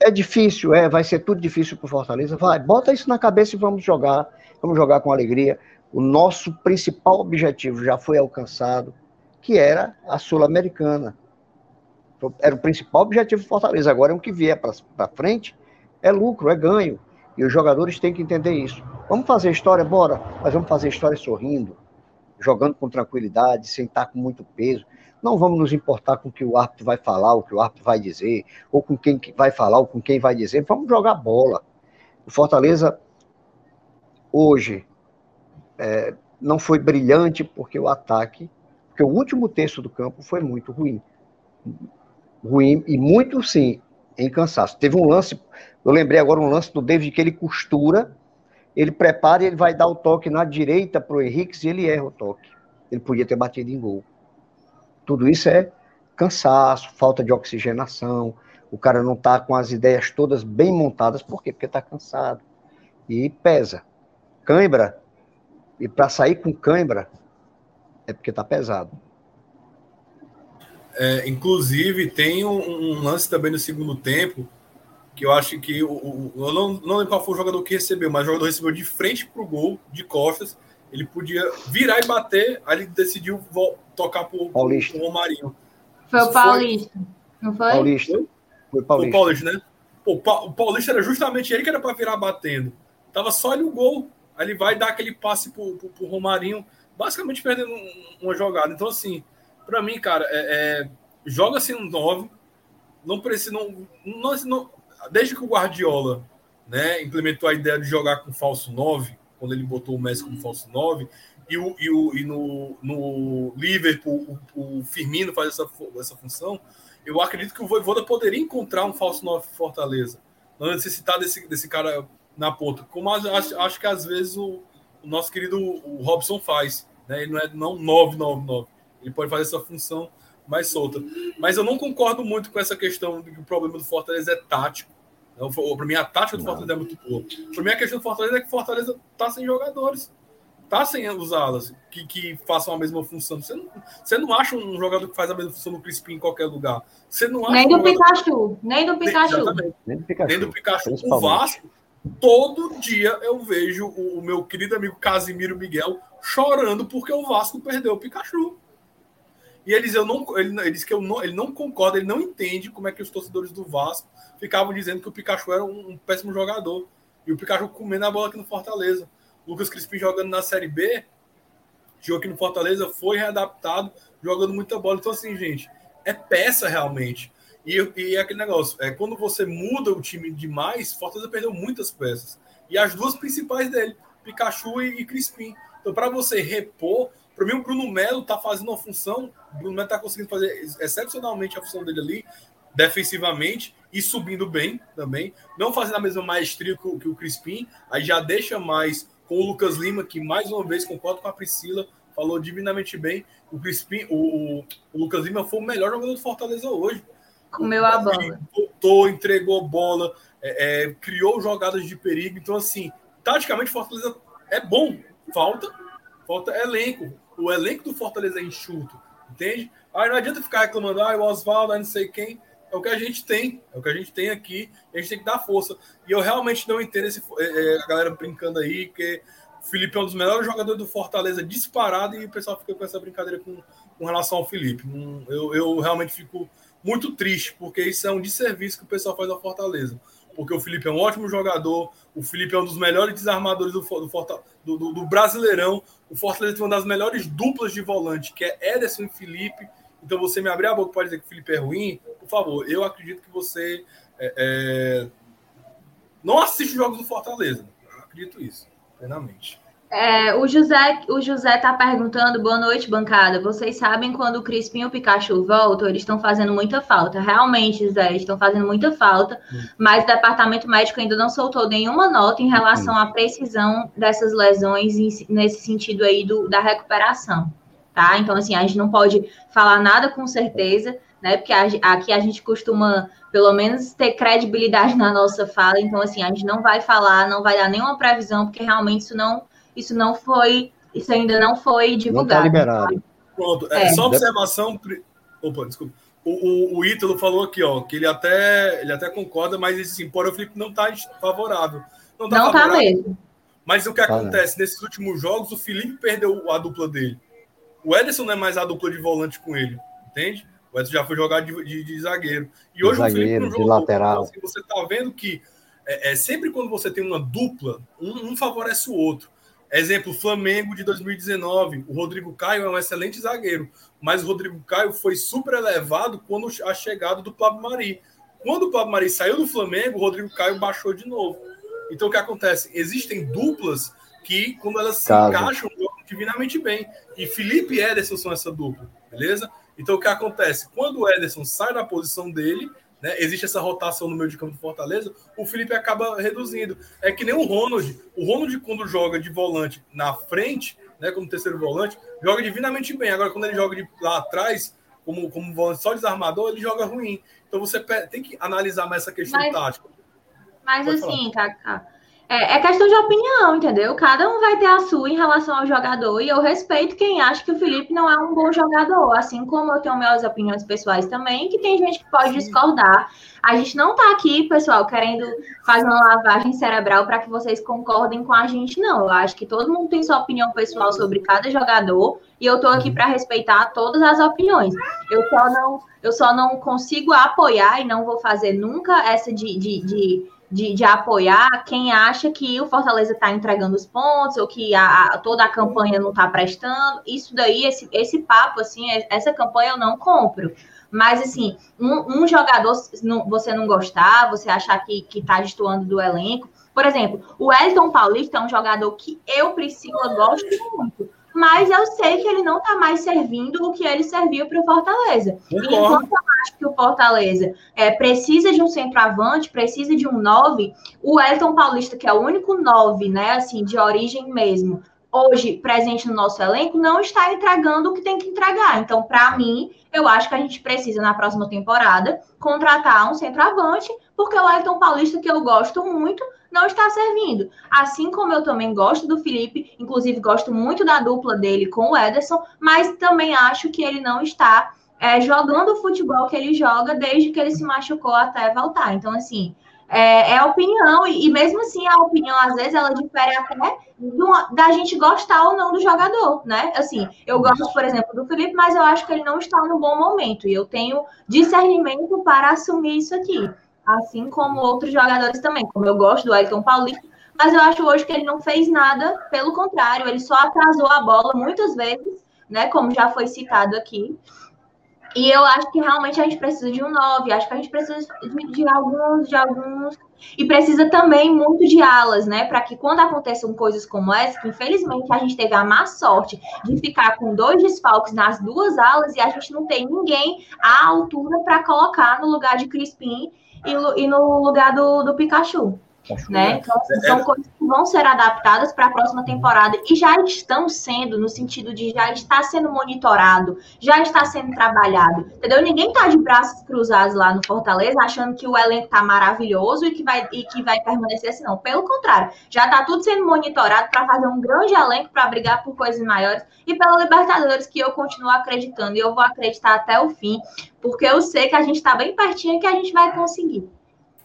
Speaker 2: É difícil, é, vai ser tudo difícil para o Fortaleza. Vai, bota isso na cabeça e vamos jogar, vamos jogar com alegria. O nosso principal objetivo já foi alcançado, que era a Sul-Americana. Era o principal objetivo do Fortaleza. Agora, o que vier para frente é lucro, é ganho. E os jogadores têm que entender isso. Vamos fazer história, bora, mas vamos fazer história sorrindo, jogando com tranquilidade, sem estar com muito peso. Não vamos nos importar com o que o árbitro vai falar, o que o árbitro vai dizer, ou com quem vai falar, ou com quem vai dizer. Vamos jogar bola. O Fortaleza, hoje, é, não foi brilhante porque o ataque, porque o último terço do campo foi muito ruim. Ruim, e muito, sim, em cansaço. Teve um lance, eu lembrei agora um lance do David que ele costura, ele prepara e ele vai dar o toque na direita para o Henrique e ele erra o toque. Ele podia ter batido em gol. Tudo isso é cansaço, falta de oxigenação, o cara não está com as ideias todas bem montadas, por quê? Porque está cansado. E pesa. Cãibra, e para sair com cãibra, é porque está pesado.
Speaker 3: É, inclusive, tem um, um, lance também no segundo tempo, que eu acho que o, o, eu não, não lembro qual foi o jogador que recebeu, mas o jogador recebeu de frente para o gol, de costas, ele podia virar e bater, aí ele decidiu tocar pro, Paulista. pro Romarinho.
Speaker 1: Foi o Paulista, foi... não foi?
Speaker 2: Paulista.
Speaker 3: Foi Paulista. o Paulista, né? Pô, o Paulista era justamente ele que era para virar batendo. Tava só ele o gol. Aí ele vai dar aquele passe pro, pro, pro Romarinho, basicamente perdendo uma jogada. Então, assim, para mim, cara, é, é, joga assim um 9. Não precisa. Não, não, não, desde que o Guardiola né, implementou a ideia de jogar com falso 9, quando ele botou o Messi como falso 9, e, o, e, o, e no, no Liverpool o, o, Firmino faz essa, essa função, eu acredito que o Voivoda poderia encontrar um falso 9 Fortaleza. Não necessitar desse, desse cara na ponta. Como acho, acho que às vezes o, o, nosso querido o Robson faz. Né? Ele não é não 999. Ele pode fazer essa função mais solta. Mas eu não concordo muito com essa questão de que o problema do Fortaleza é tático. Para mim, a tática do Fortaleza é muito boa. Para mim, a questão do Fortaleza é que o Fortaleza está sem jogadores. Está sem os alas que, que façam a mesma função. Você não, você não acha um jogador que faz a mesma função no Crispim em qualquer lugar. Você não acha
Speaker 1: nem do Pikachu. Nem do Pikachu.
Speaker 3: Nem do Pikachu. Nem do Pikachu. O Vasco, todo dia eu vejo o, o meu querido amigo Casimiro Miguel chorando porque o Vasco perdeu o Pikachu. E eles, eu não, ele, ele diz que eu não, ele não concorda, ele não entende como é que os torcedores do Vasco ficavam dizendo que o Pikachu era um, um péssimo jogador. E o Pikachu comendo a bola aqui no Fortaleza. Lucas Crispim jogando na Série B, jogou aqui no Fortaleza, foi readaptado, jogando muita bola. Então, assim, gente, é peça realmente. E, e é aquele negócio, é, quando você muda o time demais, Fortaleza perdeu muitas peças. E as duas principais dele, Pikachu e, e Crispim. Então, para você repor, para mim, o Bruno Melo está fazendo uma função, o Bruno Melo está conseguindo fazer excepcionalmente a função dele ali, defensivamente, e subindo bem também. Não fazendo a mesma maestria que o, que o Crispim, aí já deixa mais com o Lucas Lima, que mais uma vez concordo com a Priscila, falou divinamente bem. O Crispim, o, o Lucas Lima foi o melhor jogador do Fortaleza hoje.
Speaker 1: Comeu a bola.
Speaker 3: Voltou, entregou bola, é, é, criou jogadas de perigo. Então, assim, taticamente, Fortaleza é bom. Falta, falta elenco. O elenco do Fortaleza é enxuto, entende? Aí não adianta ficar reclamando, ah, o Oswaldo, não sei quem. É o que a gente tem, é o que a gente tem aqui, a gente tem que dar força. E eu realmente não entendo esse, é, é, a galera brincando aí, que o Felipe é um dos melhores jogadores do Fortaleza disparado e o pessoal fica com essa brincadeira com, com relação ao Felipe. Eu, eu realmente fico muito triste, porque isso é um desserviço que o pessoal faz ao Fortaleza. Porque o Felipe é um ótimo jogador, o Felipe é um dos melhores desarmadores do, do, do, do Brasileirão. O Fortaleza tem uma das melhores duplas de volante, que é Ederson e Felipe. Então você me abrir a boca para dizer que o Felipe é ruim, por favor, eu acredito que você é, é, não assiste jogos do Fortaleza. Eu acredito isso, plenamente.
Speaker 1: É, o José o José está perguntando, boa noite, bancada. Vocês sabem quando o Crispim e o Pikachu voltam, eles estão fazendo muita falta. Realmente, Zé, estão fazendo muita falta, hum. mas o departamento médico ainda não soltou nenhuma nota em relação hum. à precisão dessas lesões nesse sentido aí do, da recuperação. Tá? Então, assim, a gente não pode falar nada com certeza, né? Porque a, aqui a gente costuma, pelo menos, ter credibilidade na nossa fala. Então, assim, a gente não vai falar, não vai dar nenhuma previsão, porque realmente isso não isso não foi, isso ainda não foi divulgado.
Speaker 2: Não tá liberado.
Speaker 3: Pronto, é, é. só observação. Opa, desculpa. O, o, o, Ítalo falou aqui, ó, que ele até, ele até concorda, mas assim, porém o Felipe não está favorável. Não está
Speaker 1: não tá favorável. Tá mesmo.
Speaker 3: Mas o que tá acontece? Nesses últimos jogos, o Felipe perdeu a dupla dele. O Ederson não é mais a dupla de volante com ele, entende? O Ederson já foi jogar de, de, de zagueiro. E hoje
Speaker 2: zagueiro, o Felipe não jogou. De lateral. Então,
Speaker 3: assim, você está vendo que é, é, sempre quando você tem uma dupla, um, um favorece o outro. Exemplo, Flamengo de 2019. O Rodrigo Caio é um excelente zagueiro, mas o Rodrigo Caio foi super elevado quando a chegada do Pablo Mari. Quando o Pablo Mari saiu do Flamengo, o Rodrigo Caio baixou de novo. Então o que acontece? Existem duplas que, quando elas se encaixam, divinamente bem. E Felipe e Ederson são essa dupla, beleza? Então o que acontece? Quando o Ederson sai da posição dele, né, existe essa rotação no meio de campo do Fortaleza, o Felipe acaba reduzindo. É que nem o Ronald. O Ronald, quando joga de volante na frente, né, como terceiro volante, joga divinamente bem. Agora, quando ele joga de lá atrás, como, como volante só desarmador, ele joga ruim. Então você tem que analisar mais essa questão mas, tática.
Speaker 1: Mas Pode assim, Cacá, é, é, questão de opinião, entendeu? Cada um vai ter a sua em relação ao jogador, e eu respeito quem acha que o Felipe não é um bom jogador, assim como eu tenho minhas opiniões pessoais também, que tem gente que pode discordar. A gente não tá aqui, pessoal, querendo fazer uma lavagem cerebral para que vocês concordem com a gente, não. Eu acho que todo mundo tem sua opinião pessoal sobre cada jogador, e eu tô aqui para respeitar todas as opiniões. Eu só não, eu só não consigo apoiar e não vou fazer nunca essa de, de, de de, de, apoiar quem acha que o Fortaleza está entregando os pontos ou que a, a, toda a campanha não está prestando. Isso daí, esse, esse papo, assim, é, essa campanha eu não compro. Mas, assim, um, um jogador você não gostar, você achar que está destoando do elenco. Por exemplo, o Elton Paulista é um jogador que eu, Priscila, gosto muito mas eu sei que ele não está mais servindo o que ele serviu para o Fortaleza. Enquanto eu acho que o Fortaleza é, precisa de um centroavante, precisa de um nove, o Elton Paulista, que é o único nove, né, assim, de origem mesmo, hoje presente no nosso elenco, não está entregando o que tem que entregar. Então, para mim, eu acho que a gente precisa, na próxima temporada, contratar um centroavante, porque o Elton Paulista, que eu gosto muito, não está servindo. Assim como eu também gosto do Felipe, inclusive gosto muito da dupla dele com o Ederson, mas também acho que ele não está é, jogando o futebol que ele joga desde que ele se machucou até voltar. Então, assim, é, é opinião, e, e, mesmo assim a opinião, às vezes, ela difere até do, da gente gostar ou não do jogador, né? Assim, eu gosto, por exemplo, do Felipe, mas eu acho que ele não está no bom momento, e eu tenho discernimento para assumir isso aqui assim como outros jogadores também, como eu gosto do Elton Paulista, mas eu acho hoje que ele não fez nada, pelo contrário, ele só atrasou a bola muitas vezes, né, como já foi citado aqui. E eu acho que realmente a gente precisa de um 9, acho que a gente precisa de, de alguns, de alguns. E precisa também muito de alas, né? Para que quando aconteçam coisas como essa, que infelizmente a gente teve a má sorte de ficar com dois desfalques nas duas alas e a gente não tem ninguém à altura para colocar no lugar de Crispim e, no lugar do, do Pikachu. Né? Então, assim, são é. coisas que vão ser adaptadas para a próxima temporada e já estão sendo, no sentido de já está sendo monitorado, já está sendo trabalhado, entendeu? Ninguém está de braços cruzados lá no Fortaleza achando que o elenco está maravilhoso e que vai, e que vai permanecer assim, não. Pelo contrário, já está tudo sendo monitorado para fazer um grande elenco para brigar por coisas maiores e pela Libertadores, que eu continuo acreditando e eu vou acreditar até o fim, porque eu sei que a gente está bem pertinho e que a gente vai conseguir.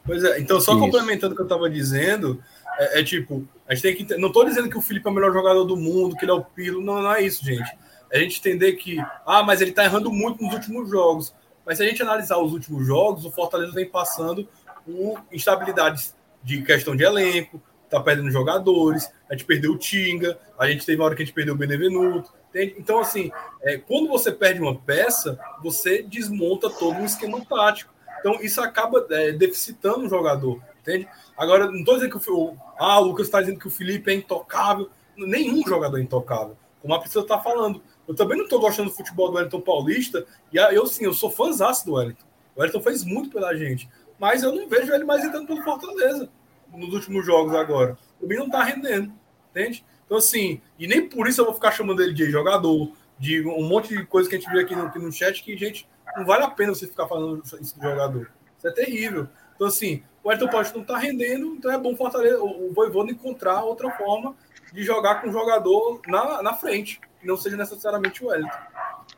Speaker 3: Pois é, então só Isso. complementando o que eu estava dizendo, é, é, tipo, a gente tem que. Não estou dizendo que o Felipe é o melhor jogador do mundo, que ele é o Pilo, não, não é isso, gente. É a gente entender que, ah, mas ele está errando muito nos últimos jogos. Mas se a gente analisar os últimos jogos, o Fortaleza vem passando por instabilidades de questão de elenco, tá perdendo jogadores, a gente perdeu o Tinga, a gente teve uma hora que a gente perdeu o Benevenuto. Entende? Então, assim, é, quando você perde uma peça, você desmonta todo um esquema tático. Então, isso acaba é, deficitando o jogador, entende? Agora, não estou dizendo que o, ah, o Lucas está dizendo que o Felipe é intocável. Nenhum jogador é intocável, como a Priscila está falando. Eu também não estou gostando do futebol do Wellington Paulista, e eu sim, eu sou fãzaço do Wellington. O Wellington fez muito pela gente, mas eu não vejo ele mais entrando pelo Fortaleza nos últimos jogos agora. O mim não está rendendo, entende? Então, assim, e nem por isso eu vou ficar chamando ele de jogador, de um monte de coisa que a gente viu aqui no, aqui no chat que, gente, não vale a pena você ficar falando isso do jogador. Isso é terrível. Então, assim, o Ayrton Paulista não está rendendo, então é bom Fortaleza, o Voivoda encontrar outra forma de jogar com o jogador na, na frente, que não seja necessariamente o Wellington.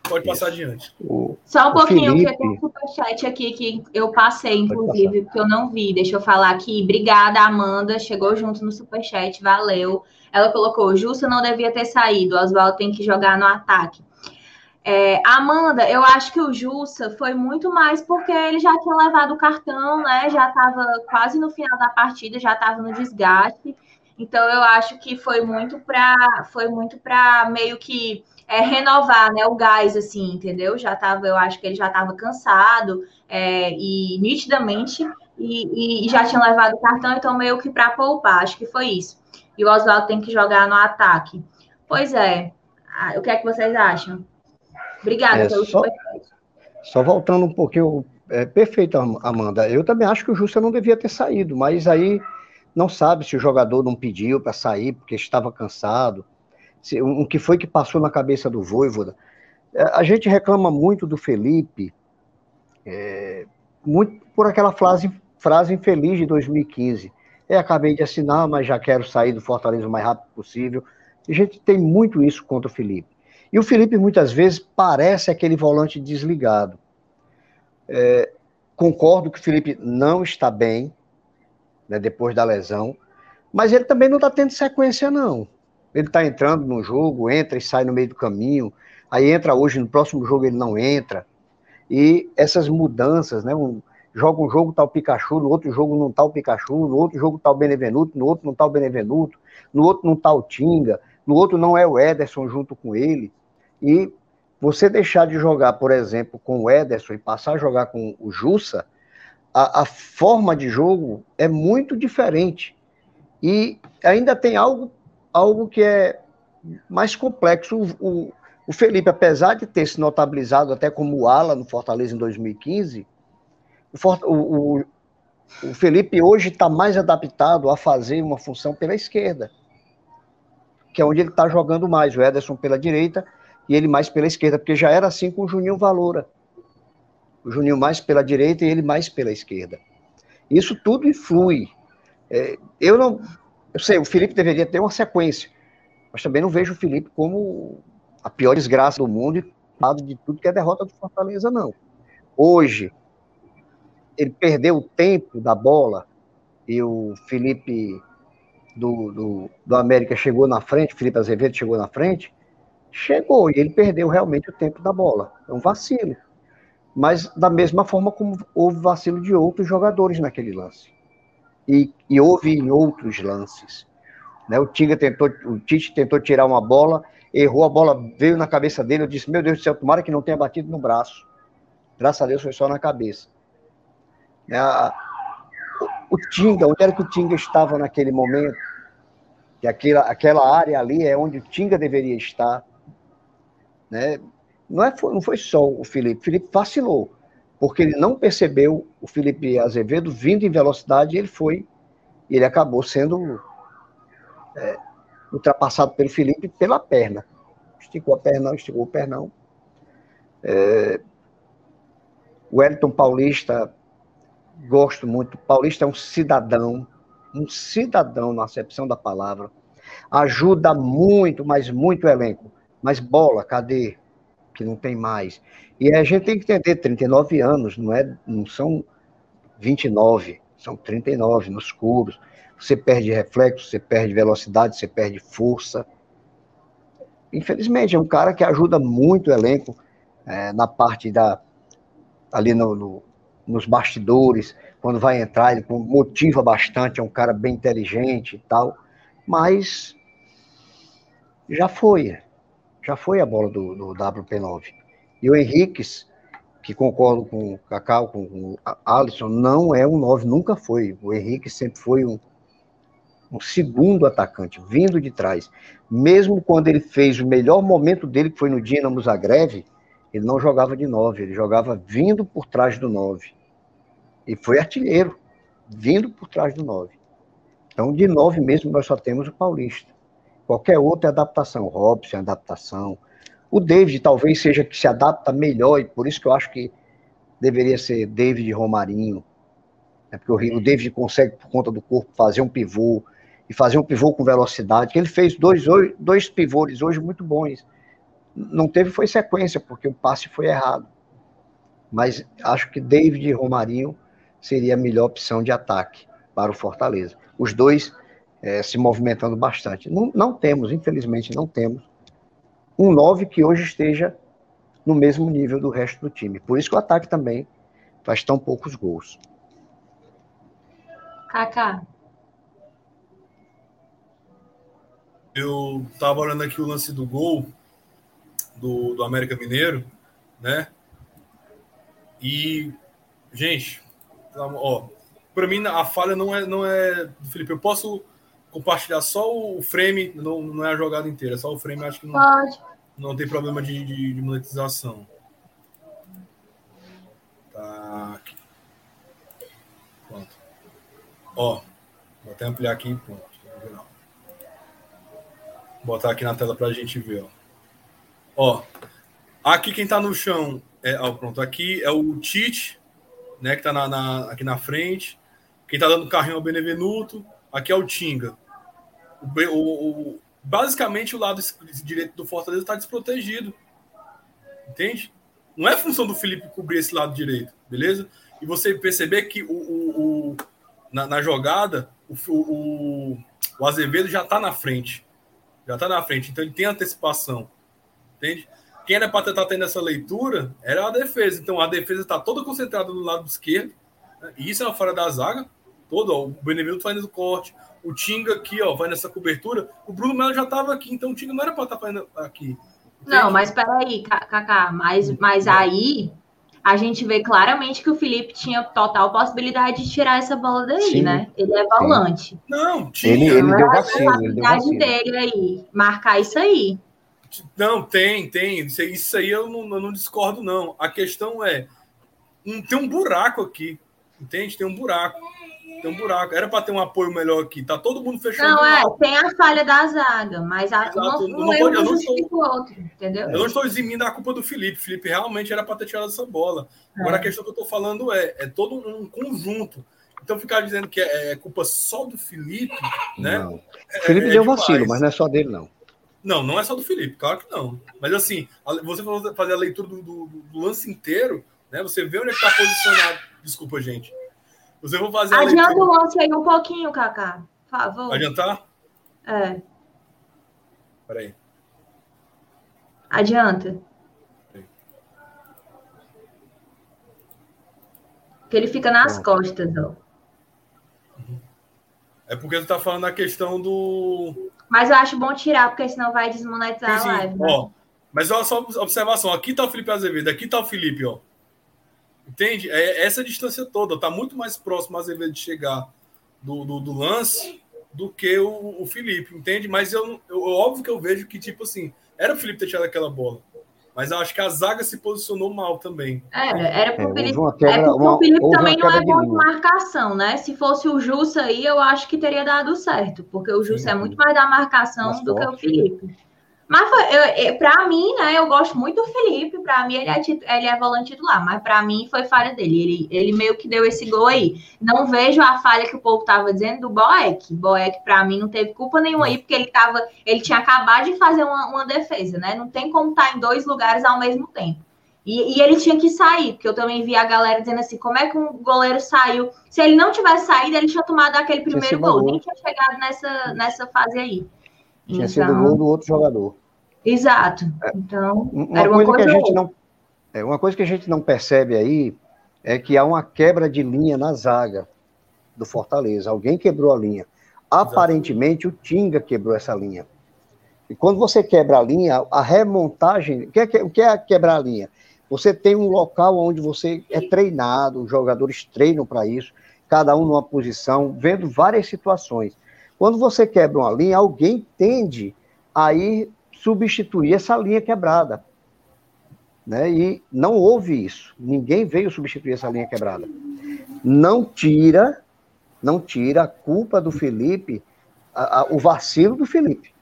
Speaker 3: Pode passar Isso. adiante.
Speaker 1: O, Só um pouquinho, Felipe... que tem um superchat aqui que eu passei, inclusive, que eu não vi. Deixa eu falar aqui. Obrigada, Amanda. Chegou junto no superchat, valeu. Ela colocou: Justa não devia ter saído, Oswaldo tem que jogar no ataque. É, Amanda, eu acho que o Jussa foi muito mais porque ele já tinha levado o cartão, né? Já estava quase no final da partida, já estava no desgaste. Então eu acho que foi muito para foi muito para meio que é, renovar, né, o gás assim, entendeu? Já tava, eu acho que ele já estava cansado é, e nitidamente e, e, já tinha levado o cartão, então meio que para poupar, acho que foi isso. E o Oswaldo tem que jogar no ataque. Pois é. Ah, o que é que vocês acham? Obrigada é, pelo só,
Speaker 2: só voltando um pouquinho, é, perfeito, Amanda. Eu também acho que o Justa não devia ter saído, mas aí não sabe se o jogador não pediu para sair porque estava cansado, se, um, o que foi que passou na cabeça do Voivoda. É, a gente reclama muito do Felipe, é, muito por aquela frase, frase infeliz de 2015. É, acabei de assinar, mas já quero sair do Fortaleza o mais rápido possível. A gente tem muito isso contra o Felipe. E o Felipe muitas vezes parece aquele volante desligado. É, concordo que o Felipe não está bem, né, depois da lesão, mas ele também não está tendo sequência, não. Ele está entrando no jogo, entra e sai no meio do caminho, aí entra hoje, no próximo jogo ele não entra. E essas mudanças, né? Um, joga um jogo tal Pikachu, no outro jogo não tal Pikachu, no outro jogo tal Benevenuto, no outro não tal Benevenuto, no outro não tal Tinga, no outro não é o Ederson junto com ele. E você deixar de jogar, por exemplo, com o Ederson e passar a jogar com o Jussa, a, a forma de jogo é muito diferente. E ainda tem algo, algo que é mais complexo. O, o, Felipe, apesar de ter se notabilizado até como ala no Fortaleza em 2015, o, o, o Felipe hoje está mais adaptado a fazer uma função pela esquerda, que é onde ele está jogando mais. O Ederson pela direita e ele mais pela esquerda, porque já era assim com o Juninho Valora. O Juninho mais pela direita e ele mais pela esquerda. Isso tudo influi. É, eu não. Eu sei, o Felipe deveria ter uma sequência, mas também não vejo o Felipe como a pior desgraça do mundo e lado de tudo que é derrota do Fortaleza, não. Hoje, ele perdeu o tempo da bola e o Felipe do, do, do América chegou na frente, o Felipe Azevedo chegou na frente, chegou e ele perdeu realmente o tempo da bola. É um vacilo. Mas da mesma forma como houve vacilo de outros jogadores naquele lance. E, e houve em outros lances. Né? O Tinga tentou, o Tite tentou tirar uma bola, errou, a bola veio na cabeça dele, eu disse, meu Deus do céu, tomara que não tenha batido no braço. Graças a Deus foi só na cabeça. É o, o Tinga, onde era que o Tinga estava naquele momento? Que aquela, aquela área ali é onde o Tinga deveria estar. Né? Não, é, não foi só o Felipe. O Felipe vacilou, porque ele não percebeu o Felipe Azevedo vindo em velocidade e ele foi. Ele acabou sendo é, ultrapassado pelo Felipe pela perna. Esticou a perna, esticou o pernão. É, o Wellington Paulista, gosto muito. Paulista é um cidadão, um cidadão na acepção da palavra. Ajuda muito, mas muito o elenco. Mas bola, cadê? Que não tem mais. E a gente tem que entender, 39 anos, não, é, não são 29, são 39 nos clubes. Você perde reflexo, você perde velocidade, você perde força. Infelizmente, é um cara que ajuda muito o elenco é, na parte da. ali no, no, nos bastidores, quando vai entrar, ele motiva bastante, é um cara bem inteligente e tal. Mas já foi, já foi a bola do, do WP9. E o Henriques, que concordo com o Cacau, com o Alisson, não é um 9, nunca foi. O Henrique sempre foi um, um segundo atacante, vindo de trás. Mesmo quando ele fez o melhor momento dele, que foi no Dinamo Zagreb, ele não jogava de 9, ele jogava vindo por trás do 9. E foi artilheiro, vindo por trás do 9. Então, de 9 mesmo, nós só temos o Paulista. Qualquer outro é adaptação. Robson é adaptação. O David talvez seja que se adapta melhor, e por isso que eu acho que deveria ser David Romarinho. Né? Porque o David consegue, por conta do corpo, fazer um pivô, e fazer um pivô com velocidade, ele fez dois, dois pivôs hoje muito bons. Não teve foi sequência, porque o passe foi errado. Mas acho que David e Romarinho seria a melhor opção de ataque para o Fortaleza. Os dois é, se movimentando bastante. Não, não temos, infelizmente, não temos um 9 que hoje esteja no mesmo nível do resto do time. Por isso que o ataque também faz tão poucos gols.
Speaker 1: Kaká,
Speaker 3: eu tava olhando aqui o lance do gol do, do América Mineiro, né? E, gente, ó, para mim a falha não é, não é do Felipe. Eu posso compartilhar só o frame, não, não é a jogada inteira, só o frame, acho que não, Pode. não tem problema de, de, de monetização. Tá aqui. Pronto. Ó, vou até ampliar aqui, pronto botar aqui na tela para a gente ver. Ó. ó, aqui quem está no chão é, ó, pronto, aqui é o Tite, né, que está na, na, aqui na frente. Quem está dando carrinho é o Benevenuto. Aqui é o Tinga. O, o, o, basicamente o lado direito do Fortaleza está desprotegido. Entende? Não é função do Felipe cobrir esse lado direito, beleza? E você perceber que o, o na, na, jogada o, o, o Azevedo já está na frente já está na frente, então ele tem antecipação, entende? Quem era para estar tendo essa leitura era a defesa. Então a defesa está toda concentrada no lado esquerdo, né? e isso é uma fora da zaga, todo. Ó, o Benevenuto fazendo o corte, o Tinga aqui, ó, vai nessa cobertura. O Bruno Melo já estava aqui, então o Tinga não era para estar fazendo aqui.
Speaker 1: Entende? Não, mas peraí, Kaká, mas, mas aí a gente vê claramente que o Felipe tinha total possibilidade de tirar essa bola daí, Sim. né? Ele é volante. Sim.
Speaker 3: Não, tinha.
Speaker 2: Ele, ele deu vacilo,
Speaker 1: ele deu vacilo. dele aí, marcar isso aí.
Speaker 3: Não, tem, tem. Isso aí eu não, eu não discordo, não. A questão é, tem um buraco aqui, entende? Tem um buraco. Tem um buraco. Era para ter um apoio melhor aqui. Tá todo mundo fechando.
Speaker 1: Não, é, tem a falha da zaga, mas a, não, não, eu não, não estou, outro, entendeu?
Speaker 3: Eu não estou eximindo a culpa do Felipe. Felipe realmente era para ter tirado essa bola. É. Agora a questão que eu estou falando é, é todo um conjunto. Então ficar dizendo que é, é culpa só do Felipe, né?
Speaker 2: Não. É, Felipe é deu vacilo, mas não é só dele, não.
Speaker 3: Não, não é só do Felipe, claro que não. Mas assim, você fazer a leitura do, do, do lance inteiro, né? Você vê onde está posicionado. Desculpa, gente. Você vai fazer
Speaker 1: Adianta o lance aí um pouquinho, Kaká. Por favor.
Speaker 3: Adiantar?
Speaker 1: É.
Speaker 3: Peraí.
Speaker 1: Adianta. Peraí. Que ele fica nas costas, ó.
Speaker 3: É porque tu tá falando da questão do.
Speaker 1: Mas eu acho bom tirar, porque senão vai desmonetizar
Speaker 3: sim, sim. a live. Né? Ó, mas olha só observação. Aqui tá o Felipe Azevedo, aqui tá o Felipe, ó. Entende? É essa distância toda. Tá muito mais próximo Azevedo de chegar do, do, do lance do que o, o, Felipe, entende? Mas eu, eu, óbvio que eu vejo que, tipo assim, era o Felipe ter tirado aquela bola. Mas eu acho que a zaga se posicionou mal também.
Speaker 1: Era, era pro é, Felipe. Quebra, é o Felipe também não é bom de marcação, né? Se fosse o Jussa aí, eu acho que teria dado certo, porque o Jussa é muito mais da marcação mais do forte. que o Felipe. Mas para mim, né, eu gosto muito do Felipe. Para mim, ele é, ele é volante titular. Mas para mim, foi falha dele. Ele, ele meio que deu esse gol aí. Não vejo a falha que o povo tava dizendo do Boeck. Boeck, para mim, não teve culpa nenhuma aí, porque ele tava, ele tinha acabado de fazer uma, uma defesa, né? Não tem como estar tá em dois lugares ao mesmo tempo. E, e, ele tinha que sair, porque eu também vi a galera dizendo assim: como é que um goleiro saiu? Se ele não tivesse saído, ele tinha tomado aquele primeiro gol, nem tinha chegado nessa, nessa fase aí.
Speaker 2: Tinha então, sido gol do outro jogador.
Speaker 1: Exato. É, então,
Speaker 2: uma era uma coisa, coisa que a gente não é uma coisa que a gente não percebe aí é que há uma quebra de linha na zaga do Fortaleza. Alguém quebrou a linha. Aparentemente o Tinga quebrou essa linha. E quando você quebra a linha, a remontagem, o que é, o que é quebrar a linha? Você tem um local onde você é treinado, os jogadores treinam para isso, cada um numa posição, vendo várias situações. Quando você quebra uma linha, alguém tende a ir substituir essa linha quebrada. Né? E não houve isso. Ninguém veio substituir essa linha quebrada. Não tira, não tira a culpa do Felipe, a, a, o vacilo do Felipe.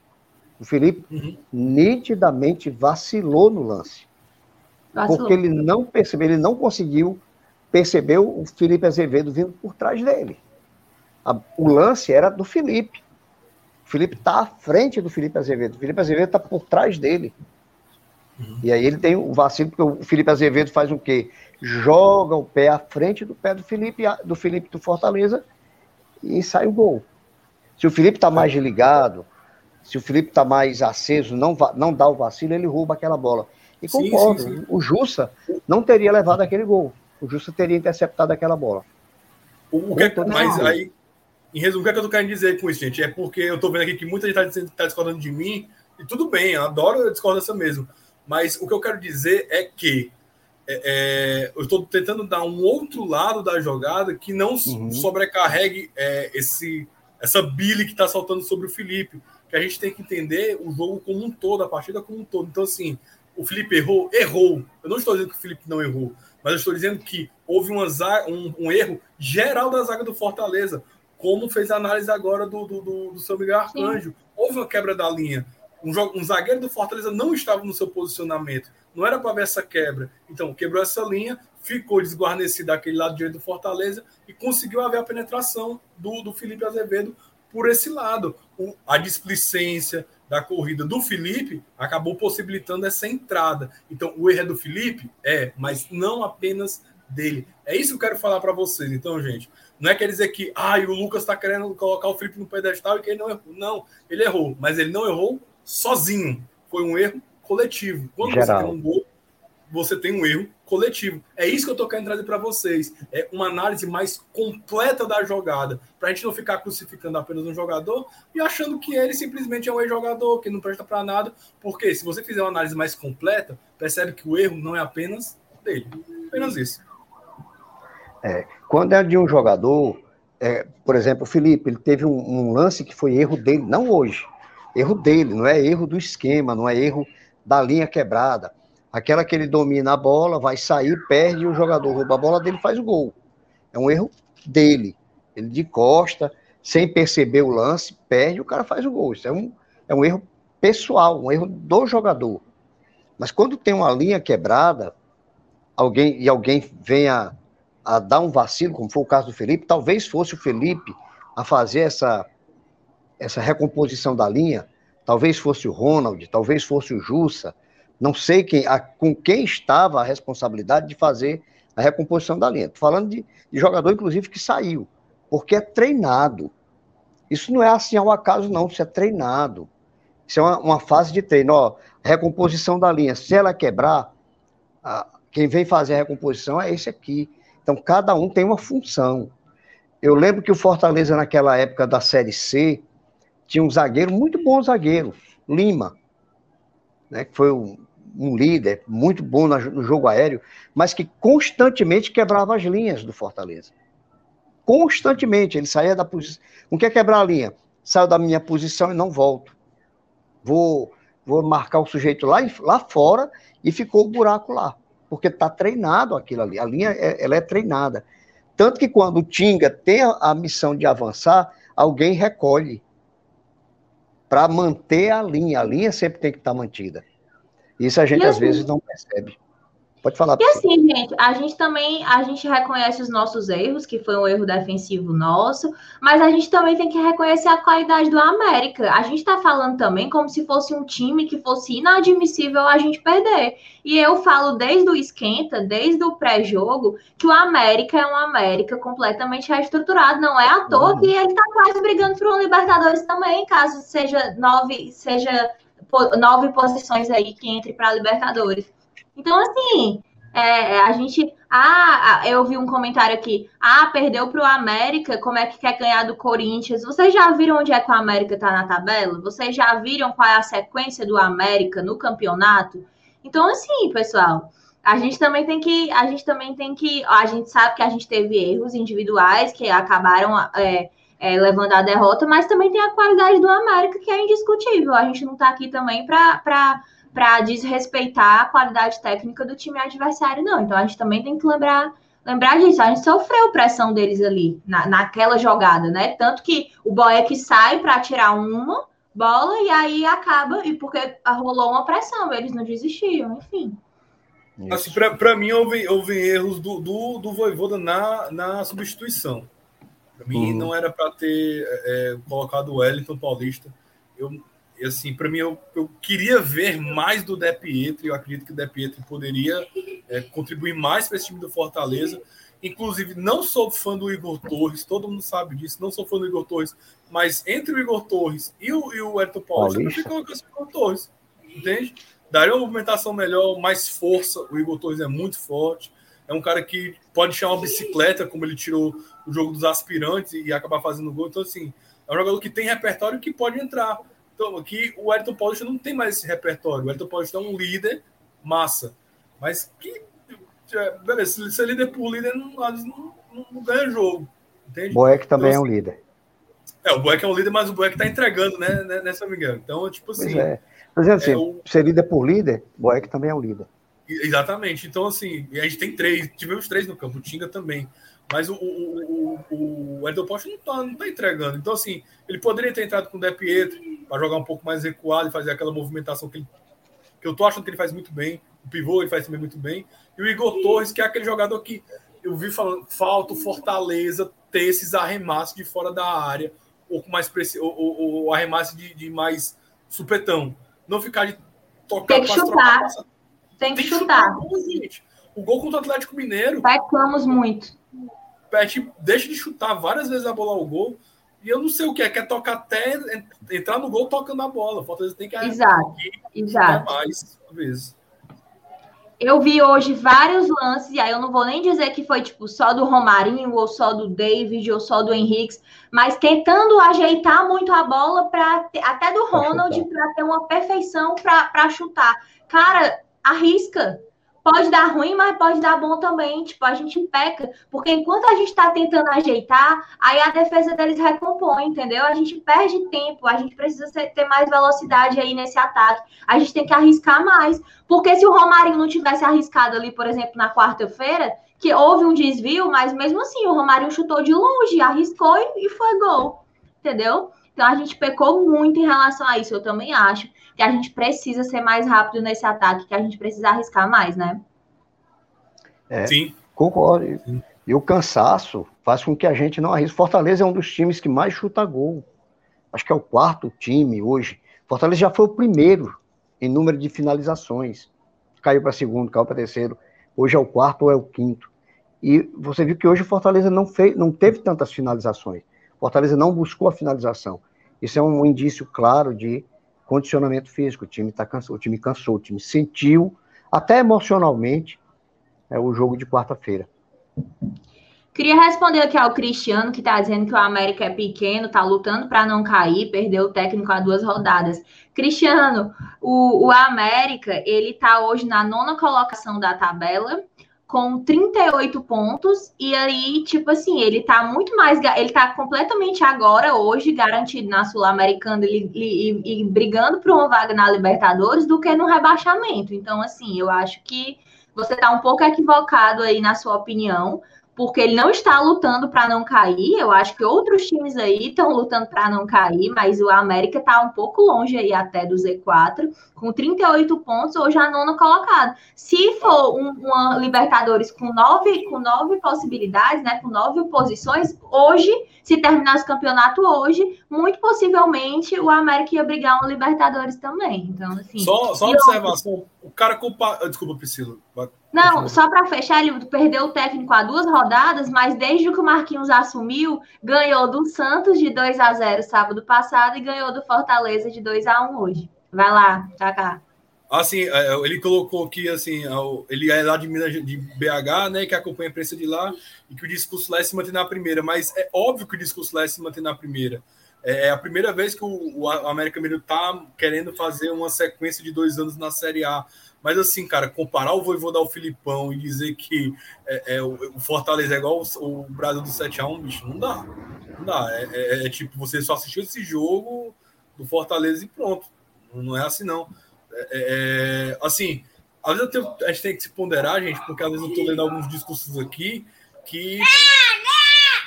Speaker 2: O Felipe uhum. nitidamente vacilou no lance. Vacilou. Porque ele não percebeu, ele não conseguiu perceber o Felipe Azevedo vindo por trás dele. A, o lance era do Felipe. O Felipe está à frente do Felipe Azevedo. O Felipe Azevedo está por trás dele. Uhum. E aí ele tem o vacilo, porque o Felipe Azevedo faz o quê? Joga o pé à frente do pé do Felipe, do Felipe do Fortaleza e sai o gol. Se o Felipe está mais ligado, se o Felipe está mais aceso, não, não dá o vacilo, ele rouba aquela bola. E concordo, sim, sim, sim. o Jussa não teria levado aquele gol. O Jussa teria interceptado aquela bola.
Speaker 3: O, o que é, mas aí, em resumo, o que, é que eu tô querendo dizer com isso, gente? É porque eu tô vendo aqui que muita gente está tá discordando de mim, e tudo bem, eu adoro a discordância mesmo. Mas o que eu quero dizer é que é, é, eu estou tentando dar um outro lado da jogada que não uhum. sobrecarregue é, esse, essa bile que está saltando sobre o Felipe. Que a gente tem que entender o jogo como um todo, a partida como um todo. Então, assim, o Felipe errou? Errou. Eu não estou dizendo que o Felipe não errou, mas eu estou dizendo que houve uma, um, um erro geral da zaga do Fortaleza como fez a análise agora do, do, do, do São Miguel Arcanjo. Sim. Houve uma quebra da linha. Um, um, zagueiro do Fortaleza não estava no seu posicionamento. Não era para ver essa quebra. Então, quebrou essa linha, ficou desguarnecido daquele lado direito do Fortaleza e conseguiu haver a penetração do, do Felipe Azevedo por esse lado. O, a displicência da corrida do Felipe acabou possibilitando essa entrada. Então, o erro é do Felipe? É, mas não apenas dele. É isso que eu quero falar para vocês. Então, gente, não é quer dizer que ah, o Lucas está querendo colocar o Felipe no pedestal e que ele não errou. Não, ele errou, mas ele não errou sozinho. Foi um erro coletivo. Quando Geral. você tem um gol, você tem um erro coletivo. É isso que eu estou querendo trazer para vocês. É uma análise mais completa da jogada, para a gente não ficar crucificando apenas um jogador e achando que ele simplesmente é um ex-jogador, que não presta para nada. Porque se você fizer uma análise mais completa, percebe que o erro não é apenas dele. Apenas isso.
Speaker 2: É, quando é de um jogador, é, por exemplo, o Felipe, ele teve um, um, lance que foi erro dele, não hoje, erro dele, não é erro do esquema, não é erro da linha quebrada. Aquela que ele domina a bola, vai sair, perde, o jogador rouba a bola dele faz o gol. É um erro dele. Ele de costa, sem perceber o lance, perde, o cara faz o gol. Isso é um, é um erro pessoal, um erro do jogador. Mas quando tem uma linha quebrada, alguém e alguém venha a dar um vacilo, como foi o caso do Felipe, talvez fosse o Felipe a fazer essa, essa recomposição da linha, talvez fosse o Ronald, talvez fosse o Jussa, não sei quem, a, com quem estava a responsabilidade de fazer a recomposição da linha. Estou falando de, de, jogador, inclusive, que saiu, porque é treinado. Isso não é assim ao acaso, não, isso é treinado. Isso é uma, uma fase de treino. Ó, recomposição da linha, se ela quebrar, a, quem vem fazer a recomposição é esse aqui. Então, cada um tem uma função. Eu lembro que o Fortaleza, naquela época da Série C, tinha um zagueiro, muito bom zagueiro, Lima, né, que foi um um líder muito bom no jogo aéreo, mas que constantemente quebrava as linhas do Fortaleza. Constantemente, ele saía da posição. Não quer quebrar a linha. Saio da minha posição e não volto. Vou, vou marcar o sujeito lá, lá fora e ficou o buraco lá. Porque está treinado aquilo ali. A linha é, ela é treinada. Tanto que quando o Tinga tem a, missão de avançar, alguém recolhe para manter a linha. A linha sempre tem que estar tá mantida. Isso a gente às vezes não percebe. Pode falar.
Speaker 1: E assim, gente, a gente também a gente reconhece os nossos erros, que foi um erro defensivo nosso, mas a gente também tem que reconhecer a qualidade do América. A gente está falando também como se fosse um time que fosse inadmissível a gente perder. E eu falo desde o esquenta, desde o pré-jogo, que o América é um América completamente reestruturado. Não é à toa uhum. que ele está quase brigando por um Libertadores também, caso seja nove, seja nove posições aí que entre para a Libertadores. Então, assim, é, a gente. Ah, eu vi um comentário aqui. Ah, perdeu para o América. Como é que quer ganhar do Corinthians? Vocês já viram onde é que o América está na tabela? Vocês já viram qual é a sequência do América no campeonato? Então, assim, pessoal, a gente também tem que. A gente também tem que. A gente sabe que a gente teve erros individuais que acabaram. É, é, levando a derrota, mas também tem a qualidade do América, que é indiscutível. A gente não está aqui também para para desrespeitar a qualidade técnica do time adversário, não. Então a gente também tem que lembrar lembrar disso. A gente sofreu pressão deles ali na, naquela jogada, né? Tanto que o Boeck sai para tirar uma bola e aí acaba e porque rolou uma pressão, eles não desistiam, enfim.
Speaker 3: Assim, para mim, houve, houve erros do, do, do Voivoda na, na substituição. Para mim, uhum. não era para ter é, colocado o Wellington Paulista. Eu, e assim, para mim, eu, eu queria ver mais do De Pietro. Eu acredito que o De Pietro poderia é, contribuir mais para esse time do Fortaleza. Inclusive, não sou fã do Igor Torres, todo mundo sabe disso. Não sou fã do Igor Torres, mas entre o Igor Torres e o, e o Elton Paulista, eu fico colocando o Igor Torres, entende? Daria uma movimentação melhor, mais força. O Igor Torres é muito forte. É um cara que pode chamar uma bicicleta, como ele tirou o jogo dos aspirantes e acabar fazendo gol. Então, assim, é um jogador que tem repertório que pode entrar. Então, aqui o Elton Paulista não tem mais esse repertório. O Elton Paulista é um líder massa. Mas que. É, beleza, se é líder por líder, não, não, não, não ganha jogo. Entende?
Speaker 2: Boeck também então, é um líder.
Speaker 3: É, o Boeck é um líder, mas o Boeck tá entregando, né, né nessa me engano. Então, tipo assim. Pois
Speaker 2: é. Exemplo, assim, é o... ser líder por líder, Boeck também é um líder.
Speaker 3: Exatamente. Então, assim, a gente tem três, tivemos três no campo, o Tinga também. Mas o, o, o, o Edel Post não está não tá entregando. Então, assim, ele poderia ter entrado com o De Pietro para jogar um pouco mais recuado e fazer aquela movimentação que, ele, que eu tô achando que ele faz muito bem. O pivô ele faz também muito bem. E o Igor Torres, que é aquele jogador que eu vi falando, falta o Fortaleza ter esses arremessos de fora da área, ou com mais ou, ou, ou arremesse de, de, mais supetão. Não ficar de
Speaker 1: tocar Tem que chutar. Trocar, Tem que, Tem que chutar.
Speaker 3: chutar. O gol contra o Atlético Mineiro.
Speaker 1: Pecamos muito
Speaker 3: Pet deixa de chutar várias vezes a bola ao gol. E eu não sei o que é, quer tocar até entrar no gol tocando a bola. Fortaleza tem que
Speaker 1: exato, exato.
Speaker 3: mais vezes.
Speaker 1: Eu vi hoje vários lances, e aí eu não vou nem dizer que foi tipo só do Romarinho, ou só do David, ou só do Henrique, mas tentando ajeitar muito a bola para até do Ronald para ter uma perfeição para chutar. Cara, arrisca pode dar ruim, mas pode dar bom também. Tipo, a gente peca, porque enquanto a gente está tentando ajeitar, aí a defesa deles recompõe, entendeu? A gente perde tempo, a gente precisa ter mais velocidade aí nesse ataque. A gente tem que arriscar mais, porque se o Romarinho não tivesse arriscado ali, por exemplo, na quarta-feira, que houve um desvio, mas mesmo assim o Romarinho chutou de longe, arriscou e foi gol, entendeu? Então a gente pecou muito em relação a isso, eu também acho que a gente precisa ser mais rápido nesse ataque, que a gente precisa arriscar mais, né?
Speaker 2: É, Sim. Concordo. E o cansaço faz com que a gente não arrisque. Fortaleza é um dos times que mais chuta gol. Acho que é o quarto time hoje. Fortaleza já foi o primeiro em número de finalizações. Caiu para segundo, caiu para terceiro. Hoje é o quarto ou é o quinto. E você viu que hoje o Fortaleza não, fez, não teve tantas finalizações. Fortaleza não buscou a finalização. Isso é um indício claro de condicionamento físico. O time tá cansado, o time cansou, o time sentiu, até emocionalmente, é, o jogo de quarta-feira.
Speaker 1: Queria responder aqui ao Cristiano, que está dizendo que o América é pequeno, está lutando para não cair, perdeu o técnico há duas rodadas. Cristiano, o, o América, ele está hoje na nona colocação da tabela, com 38 pontos, e aí, tipo assim, ele tá muito mais. Ele tá completamente agora, hoje, garantido na Sul-Americana e, e, e, brigando por uma vaga na Libertadores do que no rebaixamento. Então, assim, eu acho que você tá um pouco equivocado aí na sua opinião porque ele não está lutando para não cair. Eu acho que outros times aí estão lutando para não cair, mas o América está um pouco longe aí até do Z4, com 38 pontos, hoje a nona colocado. Se for um, uma Libertadores com nove, com nove possibilidades, né, com nove posições, hoje, se terminasse o campeonato hoje, muito possivelmente o América ia brigar uma Libertadores também. Então, assim.
Speaker 3: Só, só observação: o cara culpa. Desculpa, Priscila.
Speaker 1: Não, só para fechar, ele perdeu o técnico há duas rodadas, mas desde que o Marquinhos assumiu, ganhou do Santos de 2 a 0 sábado passado e ganhou do Fortaleza de 2 a 1 hoje. Vai lá, Kaká.
Speaker 3: Assim, é, ele colocou aqui assim, ele é lá de Minas de BH, né, que acompanha a imprensa de lá, e que o discurso lá é se manter na primeira, mas é óbvio que o discurso lá é se manter na primeira. É, é a primeira vez que o, o América Mineiro está querendo fazer uma sequência de dois anos na Série A. Mas assim, cara, comparar o Voivoda ao Filipão e dizer que é, é o Fortaleza é igual o, o Brasil do 7x1, bicho, não dá. Não dá. É, é, é, tipo, você só assistiu esse jogo do Fortaleza e pronto. Não é assim, não. É, é, é assim, às vezes tenho, a gente tem que se ponderar, gente, porque às vezes eu tô lendo alguns discursos aqui que.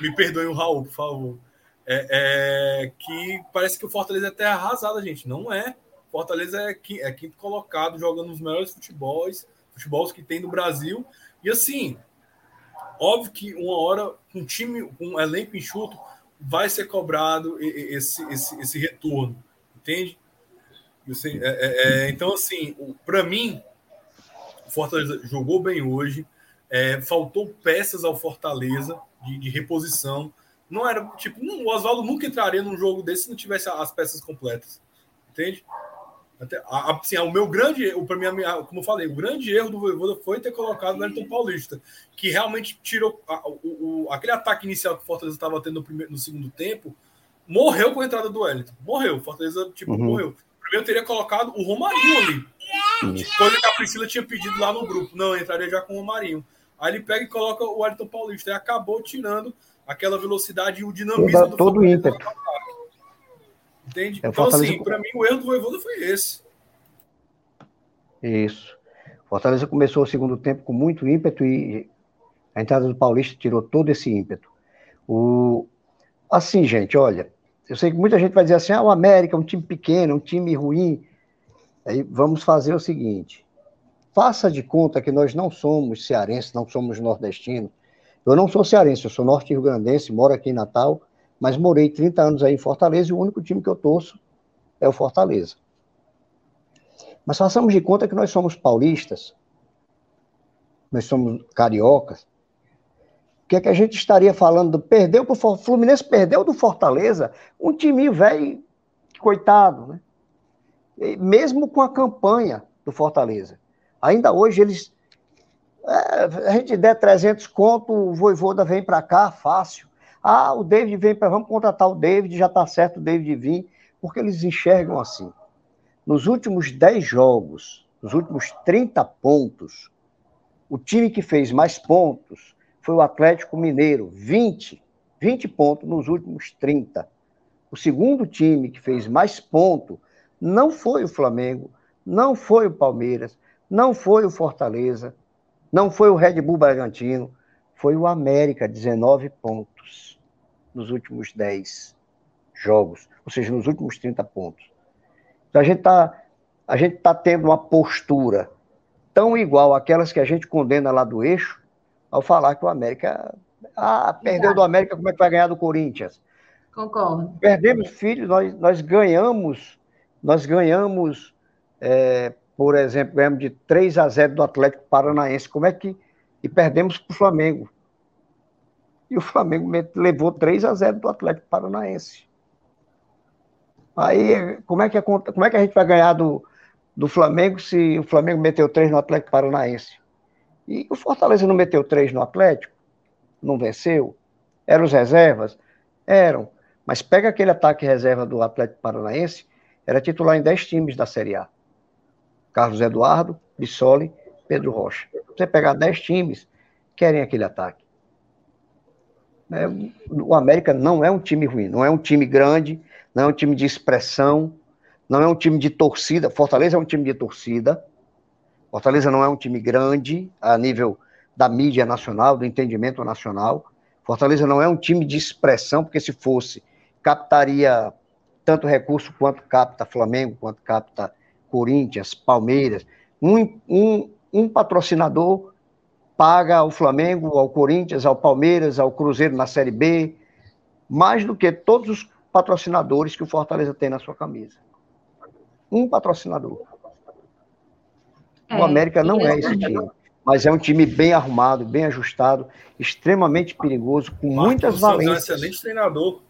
Speaker 3: Me perdoe o Raul, por favor. É, que parece que o Fortaleza é terra arrasada, gente. Não é. Fortaleza é, é quinto colocado, jogando os melhores futebols, futebols que tem no Brasil. E assim, óbvio que uma hora, um time, um elenco enxuto, vai ser cobrado esse, esse, esse retorno, entende? Assim, é, é, é, então, assim, para mim, o Fortaleza jogou bem hoje, é, faltou peças ao Fortaleza de, de, reposição. Não era tipo, o Oswaldo nunca entraria num jogo desse se não tivesse as peças completas, entende? Até, assim, o meu grande, o para mim, como eu falei, o grande erro do Voivoda foi ter colocado o Wellington Paulista, que realmente tirou a, o, o, aquele ataque inicial que o Fortaleza estava tendo no, primeiro, no segundo tempo, morreu com a entrada do Wellington. Morreu, Fortaleza tipo uhum. morreu. Primeiro teria colocado o Romarinho ali. Coisa que a Priscila tinha pedido lá no grupo. Não, entraria já com o Romarinho. Aí ele pega e coloca o Wellington Paulista e acabou tirando aquela velocidade e o dinamismo
Speaker 2: do todo o ímpeto.
Speaker 3: Entende? É, então, Fortaleza... assim, para mim, o erro do Voivoda foi esse.
Speaker 2: Isso. Fortaleza começou o segundo tempo com muito ímpeto e a entrada do Paulista tirou todo esse ímpeto. O... Assim, gente, olha, eu sei que muita gente vai dizer assim: ah, o América é um time pequeno, um time ruim. Aí vamos fazer o seguinte: faça de conta que nós não somos cearenses, não somos nordestinos. Eu não sou cearense, eu sou norte-rio-grandense, moro aqui em Natal, mas morei 30 anos aí em Fortaleza e o único time que eu torço é o Fortaleza. Mas façamos de conta que nós somos paulistas, nós somos cariocas. O que é que a gente estaria falando? Perdeu para o Fluminense, perdeu do Fortaleza, um time velho, coitado, né? E mesmo com a campanha do Fortaleza. Ainda hoje eles. É, a gente der 300 conto, o Voivoda vem para cá, fácil. Ah, o David vem para. Vamos contratar o David, já está certo o David vir, porque eles enxergam assim. Nos últimos 10 jogos, nos últimos 30 pontos, o time que fez mais pontos foi o Atlético Mineiro, 20, 20 pontos nos últimos 30. O segundo time que fez mais pontos não foi o Flamengo, não foi o Palmeiras, não foi o Fortaleza, não foi o Red Bull Bragantino, foi o América, 19 pontos nos últimos 10 jogos, ou seja, nos últimos 30 pontos. Então a gente está a gente tá tendo uma postura tão igual àquelas que a gente condena lá do eixo, ao falar que o América ah, perdeu do América, como é que vai ganhar do Corinthians?
Speaker 1: Concordo.
Speaker 2: Perdemos filhos, nós, nós ganhamos, nós ganhamos, é, por exemplo, ganhamos de 3 a 0 do Atlético Paranaense. Como é que. E perdemos para o Flamengo e o Flamengo levou 3 a 0 do Atlético Paranaense. Aí, como é que, como é que a gente vai ganhar do, do Flamengo se o Flamengo meteu 3 no Atlético Paranaense? E o Fortaleza não meteu 3 no Atlético? Não venceu? Eram os reservas? Eram. Mas pega aquele ataque reserva do Atlético Paranaense, era titular em 10 times da Série A. Carlos Eduardo, Bissoli, Pedro Rocha. Você pegar 10 times, querem aquele ataque. É, o América não é um time ruim, não é um time grande, não é um time de expressão, não é um time de torcida. Fortaleza é um time de torcida. Fortaleza não é um time grande a nível da mídia nacional, do entendimento nacional. Fortaleza não é um time de expressão, porque se fosse, captaria tanto recurso quanto capta Flamengo, quanto capta Corinthians, Palmeiras. Um, um, um patrocinador paga ao Flamengo, ao Corinthians, ao Palmeiras, ao Cruzeiro na Série B, mais do que todos os patrocinadores que o Fortaleza tem na sua camisa. Um patrocinador. É, o América não é esse time, mas é um time bem arrumado, bem ajustado, extremamente perigoso, com Marquinhos muitas valências.
Speaker 3: Santos é um excelente treinador.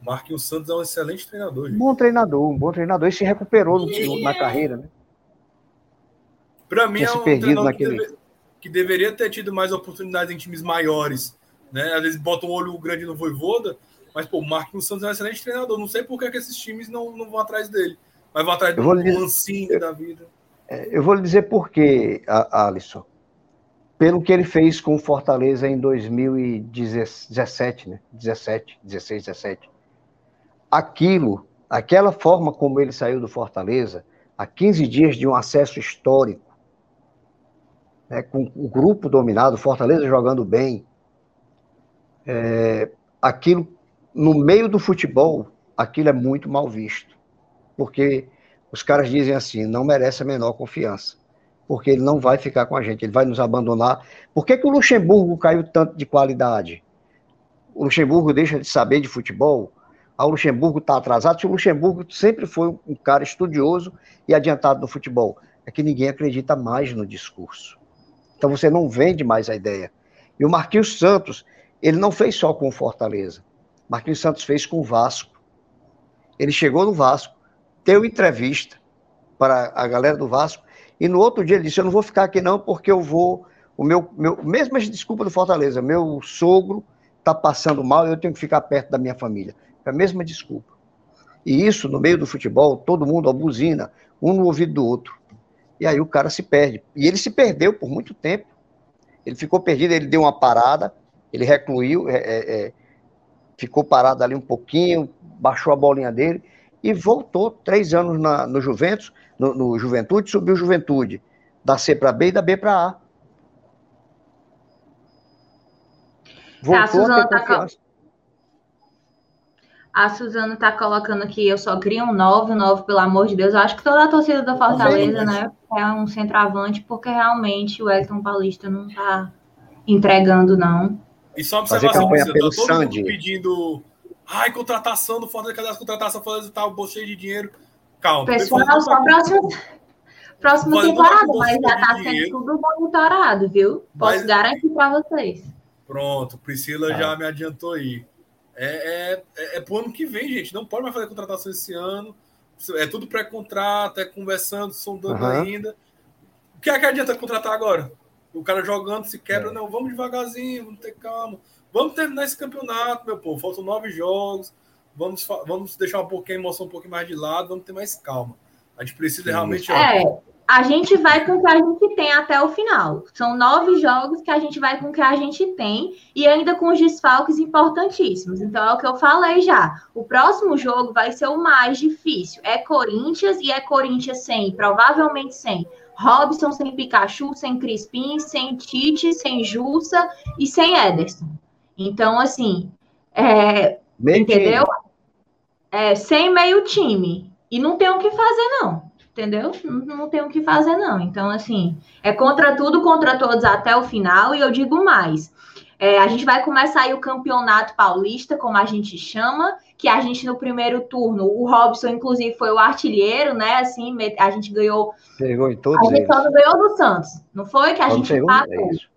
Speaker 3: Marquinhos Santos é um excelente treinador.
Speaker 2: Um bom treinador, um bom treinador. Ele se recuperou no, na carreira, né?
Speaker 3: Para mim é um treinador naquele... que, deve, que, deveria ter tido mais oportunidades em times maiores. Né? Às vezes bota um olho grande no Voivoda, mas pô, o Marquinhos Santos é um excelente treinador. Não sei por que, que esses times não, não vão atrás dele. Mas vão atrás do Mancini da vida.
Speaker 2: É, eu vou lhe dizer por quê, Alisson. Pelo que ele fez com o Fortaleza em 2017, né? 17, 16, 17. Aquilo, aquela forma como ele saiu do Fortaleza, há 15 dias de um acesso histórico, né, com o grupo dominado, Fortaleza jogando bem, é, aquilo, no meio do futebol, aquilo é muito mal visto. Porque os caras dizem assim, não merece a menor confiança, porque ele não vai ficar com a gente, ele vai nos abandonar. Por que, que o Luxemburgo caiu tanto de qualidade? O Luxemburgo deixa de saber de futebol? Ah, o Luxemburgo está atrasado? Se o Luxemburgo sempre foi um cara estudioso e adiantado no futebol, é que ninguém acredita mais no discurso. Então você não vende mais a ideia. E o Marquinhos Santos, ele não fez só com o Fortaleza. Marquinhos Santos fez com o Vasco. Ele chegou no Vasco, deu entrevista para a galera do Vasco, e no outro dia ele disse: Eu não vou ficar aqui não, porque eu vou. O meu, meu mesma desculpa do Fortaleza, meu sogro está passando mal eu tenho que ficar perto da minha família. É a mesma desculpa. E isso, no meio do futebol, todo mundo abusina, um no ouvido do outro. E aí o cara se perde. E ele se perdeu por muito tempo. Ele ficou perdido, ele deu uma parada, ele recluiu, é, é, é ficou parado ali um pouquinho, baixou a bolinha dele e voltou três anos na, no Juventus, no, no Juventude, subiu Juventude, da C para B e da B para A.
Speaker 1: Voltou tá, a Suzana tá A Suzana está colocando aqui, eu só queria um 9, 9, pelo amor de Deus. Eu acho que toda a torcida da Fortaleza, né, é um centroavante, porque realmente o Elton Paulista não está entregando, não.
Speaker 3: E só observação, tá todo Sandy. mundo pedindo Ai, contratação do Fortaleza, cadê as contratações? Fortaleza tá, bolso cheio de dinheiro. Calma.
Speaker 1: Pessoal, só próximo, próxima temporada, mas já tá sendo dinheiro. tudo monitorado, viu? Posso mas... garantir para vocês.
Speaker 3: Pronto, Priscila ah. já me adiantou aí. É, é, é, é pro ano que vem, gente. Não pode mais fazer contratação esse ano. É tudo pré-contrato, é conversando, sondando uhum. ainda. O que é que adianta contratar agora? O cara jogando, se quebra, é. não, vamos devagarzinho, vamos ter calma. Vamos terminar esse campeonato, meu povo. Faltam nove jogos. Vamos, vamos deixar um pouquinho a emoção um pouquinho mais de lado. Vamos ter mais calma. A gente precisa realmente.
Speaker 1: É, a gente vai com o que a gente tem até o final. São nove jogos que a gente vai com o que a gente tem e ainda com os desfalques importantíssimos. Então é o que eu falei já. O próximo jogo vai ser o mais difícil. É Corinthians e é Corinthians sem, provavelmente sem Robson, sem Pikachu, sem Crispim, sem Tite, sem Jussa e sem Ederson. Então, assim, é, entendeu? É, sem meio time. E não tem o que fazer, não. Entendeu? Não, não tem o que fazer, não. Então, assim, é contra tudo, contra todos até o final. E eu digo mais. É, a gente vai começar aí o campeonato paulista, como a gente chama, que a gente no primeiro turno, o Robson, inclusive, foi o artilheiro, né? Assim, a gente ganhou.
Speaker 2: Pegou em todos.
Speaker 1: A gente só não ganhou do Santos, não foi? Que a gente
Speaker 2: pegou, é isso.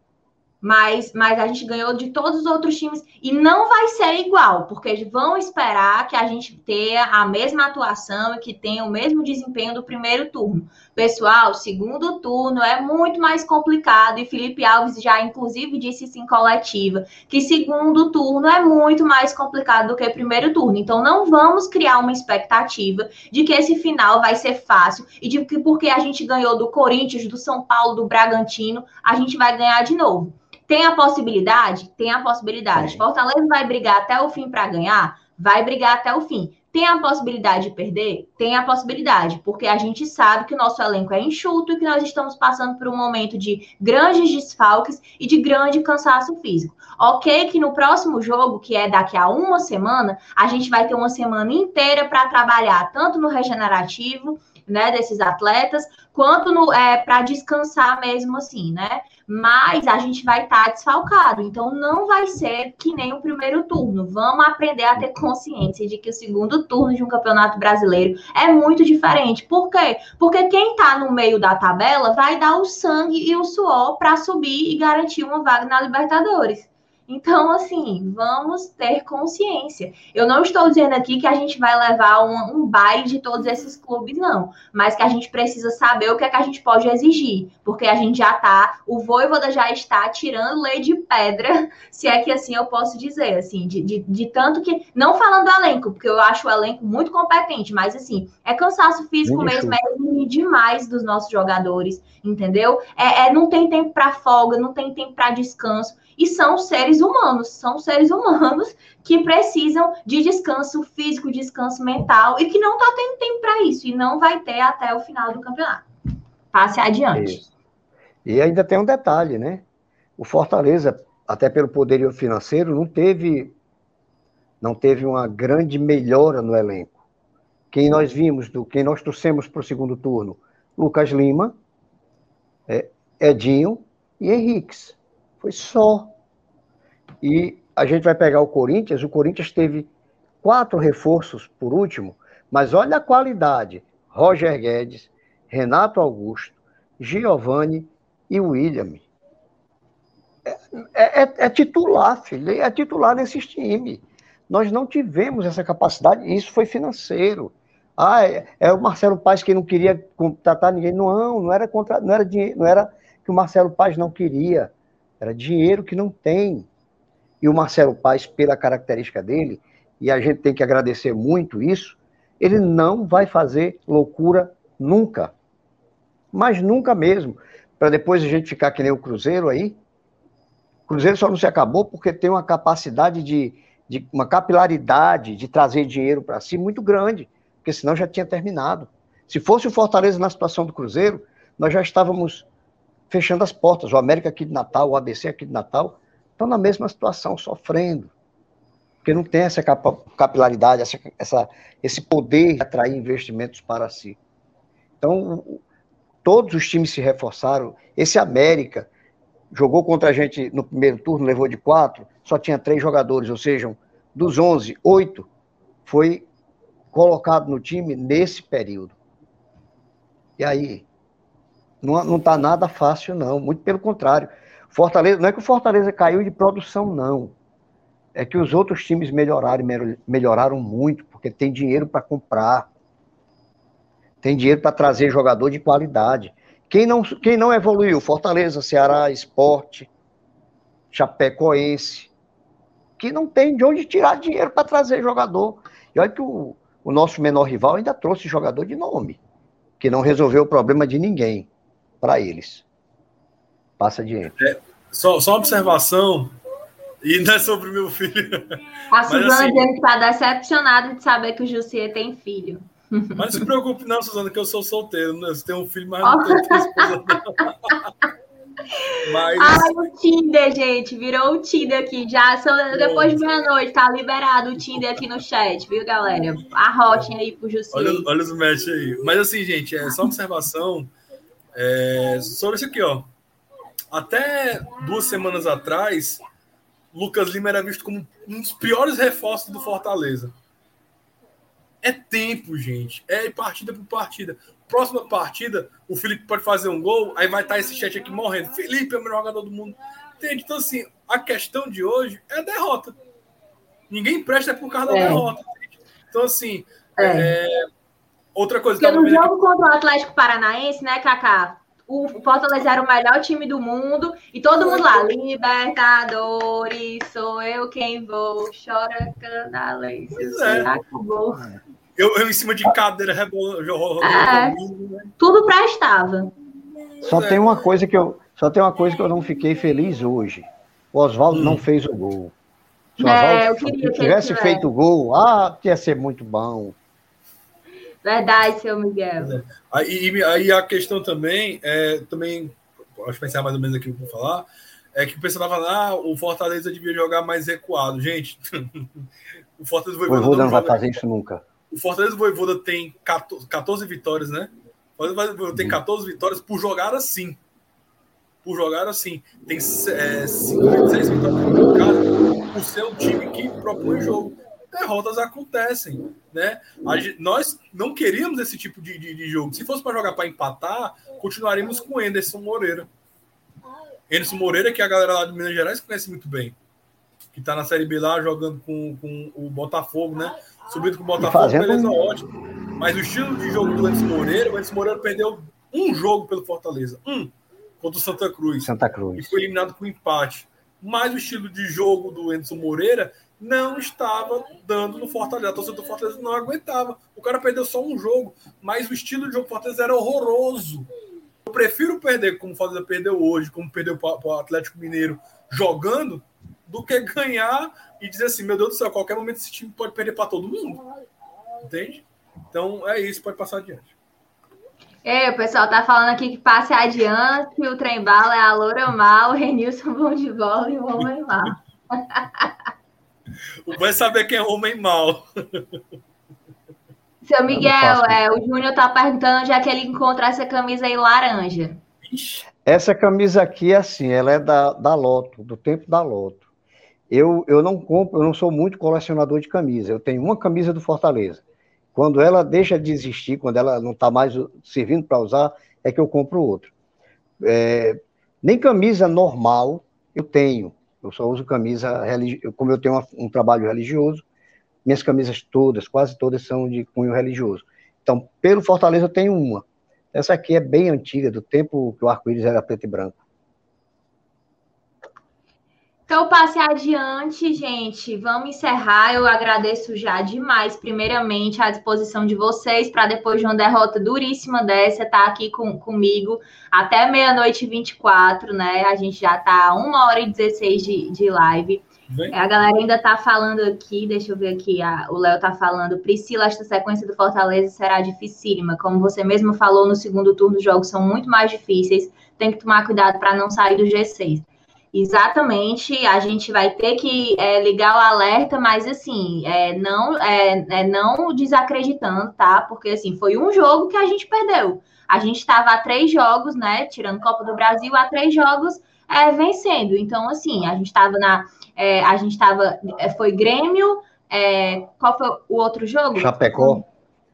Speaker 1: Mas, mas a gente ganhou de todos os outros times e não vai ser igual, porque vão esperar que a gente tenha a mesma atuação e que tenha o mesmo desempenho do primeiro turno. Pessoal, segundo turno é muito mais complicado e Felipe Alves já inclusive disse isso em coletiva, que segundo turno é muito mais complicado do que primeiro turno. Então não vamos criar uma expectativa de que esse final vai ser fácil e de que porque a gente ganhou do Corinthians, do São Paulo, do Bragantino, a gente vai ganhar de novo. Tem a possibilidade? Tem a possibilidade. Fortaleza vai brigar até o fim para ganhar? Vai brigar até o fim. Tem a possibilidade de perder? Tem a possibilidade, porque a gente sabe que o nosso elenco é enxuto e que nós estamos passando por um momento de grandes desfalques e de grande cansaço físico. Ok, que no próximo jogo, que é daqui a uma semana, a gente vai ter uma semana inteira para trabalhar tanto no regenerativo, né, desses atletas, quanto no, é, para descansar mesmo assim, né? Mas a gente vai estar tá desfalcado, então não vai ser que nem o primeiro turno. Vamos aprender a ter consciência de que o segundo turno de um campeonato brasileiro é muito diferente. Por quê? Porque quem está no meio da tabela vai dar o sangue e o suor para subir e garantir uma vaga na Libertadores. Então, assim, vamos ter consciência. Eu não estou dizendo aqui que a gente vai levar um, um baile de todos esses clubes, não. Mas que a gente precisa saber o que é que a gente pode exigir. Porque a gente já está, o Voivoda já está tirando lei de pedra, se é que assim eu posso dizer, assim, de, de, de tanto que. Não falando do elenco, porque eu acho o elenco muito competente, mas assim, é cansaço físico mesmo, é demais dos nossos jogadores, entendeu? É, é não tem tempo para folga, não tem tempo para descanso e são seres humanos, são seres humanos que precisam de descanso físico, descanso mental e que não está tendo tempo para isso e não vai ter até o final do campeonato. Passe adiante. Isso.
Speaker 2: E ainda tem um detalhe, né? O Fortaleza, até pelo poderio financeiro, não teve não teve uma grande melhora no elenco. Quem nós vimos, do quem nós trouxemos para o segundo turno, Lucas Lima, é, Edinho e Henriques. Foi só. E a gente vai pegar o Corinthians, o Corinthians teve quatro reforços por último, mas olha a qualidade. Roger Guedes, Renato Augusto, Giovanni e William. É, é, é, é titular, filho, é titular nesses times. Nós não tivemos essa capacidade, isso foi financeiro. Ah, é, é, o Marcelo Paz que não queria contratar ninguém. Não, não era, contra, não, era dinheiro, não era que o Marcelo Paz não queria. Era dinheiro que não tem. E o Marcelo Paes, pela característica dele, e a gente tem que agradecer muito isso, ele não vai fazer loucura nunca. Mas nunca mesmo. Para depois a gente ficar que nem o Cruzeiro aí. O Cruzeiro só não se acabou porque tem uma capacidade de, de uma capilaridade de trazer dinheiro para si muito grande, porque senão já tinha terminado. Se fosse o Fortaleza na situação do Cruzeiro, nós já estávamos fechando as portas. O América aqui de Natal, o ABC aqui de Natal, estão na mesma situação, sofrendo. Porque não tem essa capilaridade, essa, essa, esse poder de atrair investimentos para si. Então, todos os times se reforçaram. Esse América jogou contra a gente no primeiro turno, levou de quatro, só tinha três jogadores, ou seja, dos onze, oito foi colocado no time nesse período. E aí, não está nada fácil, não. Muito pelo contrário. Fortaleza, não é que o Fortaleza caiu de produção, não. É que os outros times melhoraram, melhoraram muito, porque tem dinheiro para comprar. Tem dinheiro para trazer jogador de qualidade. Quem não, quem não evoluiu? Fortaleza, Ceará, Esporte, Chapecoense. Que não tem de onde tirar dinheiro para trazer jogador. E olha que o, o nosso menor rival ainda trouxe jogador de nome, que não resolveu o problema de ninguém para eles. Passa adiante.
Speaker 3: É, só, só uma observação, e não é sobre meu filho.
Speaker 1: A Suzana assim, dizendo que está decepcionada de saber que o Jussier tem filho.
Speaker 3: Mas não se preocupe, não, Suzana, que eu sou solteiro. Né? Eu tenho um filho, mas não tenho esposa,
Speaker 1: Mas... Ai, o Tinder, gente, virou o Tinder aqui já. São, depois de meia-noite, tá liberado o Tinder aqui no chat, viu, galera? Arrotem aí pro Jussier.
Speaker 3: Olha, olha os match aí. Mas assim, gente, é só observação. É, sobre isso aqui, ó. Até duas semanas atrás, Lucas Lima era visto como um dos piores reforços do Fortaleza. É tempo, gente. É partida por partida. Próxima partida, o Felipe pode fazer um gol, aí vai estar esse chat aqui morrendo. Felipe é o melhor jogador do mundo. Entende? Então, assim, a questão de hoje é derrota. Ninguém presta por causa é. da derrota. Então, assim, é. É... outra coisa...
Speaker 1: Porque no jogo aqui... contra o Atlético Paranaense, né, Kaká? o Fortaleza era o melhor time do mundo e todo mundo lá, Libertadores, sou eu quem vou, chora Candalência, é. acabou.
Speaker 3: Eu, eu em cima de cadeira rebolando.
Speaker 1: É, tudo prestava.
Speaker 2: Só tem uma coisa que eu só tem uma coisa que eu não fiquei feliz hoje. O Oswaldo hum. não fez o gol. Se o é, Oswaldo tivesse feito o gol, ah, ia ser muito bom.
Speaker 1: Verdade, seu Miguel. É.
Speaker 3: Aí, aí a questão também, é, também, acho que pensar mais ou menos aqui para falar, é que o pessoal tava lá, ah, o Fortaleza devia jogar mais recuado. Gente,
Speaker 2: o Fortaleza Voivoda, Voivoda não vai fazer isso nunca.
Speaker 3: O Fortaleza Voivoda tem 14, 14 vitórias, né? O Fortaleza tem 14 uhum. vitórias por jogar assim. Por jogar assim. Tem é, 5, 6 vitórias por casa por ser um time que propõe jogo derrotas acontecem, né? Gente, nós não queríamos esse tipo de, de, de jogo. Se fosse para jogar para empatar, continuaríamos com Anderson Moreira. Anderson Moreira, que a galera lá de Minas Gerais conhece muito bem. Que está na Série B lá jogando com, com o Botafogo, né? Subindo com o Botafogo, beleza, um... ótimo. Mas o estilo de jogo do Anderson Moreira, o Anderson Moreira perdeu um jogo pelo Fortaleza. Um. Contra o Santa Cruz.
Speaker 2: Santa Cruz.
Speaker 3: E foi eliminado com empate. Mas o estilo de jogo do Anderson Moreira não estava dando no Fortaleza. A torcida do Fortaleza não aguentava. O cara perdeu só um jogo, mas o estilo de jogo do Fortaleza era horroroso. Eu prefiro perder como o Fortaleza perdeu hoje, como perdeu para o Atlético Mineiro jogando, do que ganhar e dizer assim: meu Deus do céu, a qualquer momento esse time pode perder para todo mundo. Entende? Então é isso, pode passar adiante.
Speaker 1: É, o pessoal tá falando aqui que passe adiante, o trem bala é a Loura Mal, o Renilson bom de bola e o Homem Mal.
Speaker 3: Vai saber quem é homem mal.
Speaker 1: Seu Miguel, é, o Júnior tá perguntando onde é que ele encontra essa camisa aí laranja.
Speaker 2: Essa camisa aqui é assim, ela é da, da Loto, do tempo da Loto. Eu, eu não compro, eu não sou muito colecionador de camisa. Eu tenho uma camisa do Fortaleza. Quando ela deixa de existir, quando ela não está mais servindo para usar, é que eu compro outra. É, nem camisa normal eu tenho. Eu só uso camisa religiosa, como eu tenho um trabalho religioso, minhas camisas todas, quase todas são de cunho religioso. Então, pelo Fortaleza eu tenho uma. Essa aqui é bem antiga, do tempo que o arco-íris era preto e branco.
Speaker 1: Então, passe adiante, gente. Vamos encerrar. Eu agradeço já demais, primeiramente, a disposição de vocês para depois de uma derrota duríssima dessa, estar tá aqui com, comigo até meia-noite e 24, né? A gente já está uma hora e 16 de, de live. A galera ainda está falando aqui, deixa eu ver aqui, a, o Léo está falando, Priscila, esta sequência do Fortaleza será dificílima. Como você mesmo falou, no segundo turno os jogos são muito mais difíceis, tem que tomar cuidado para não sair do G6. Exatamente, a gente vai ter que é, ligar o alerta, mas assim, é, não, é, é, não desacreditando, tá? Porque assim, foi um jogo que a gente perdeu. A gente estava a três jogos, né? Tirando Copa do Brasil, a três jogos é, vencendo. Então, assim, a gente estava na. É, a gente estava. É, foi Grêmio. qual foi o outro jogo?
Speaker 2: Chapecó.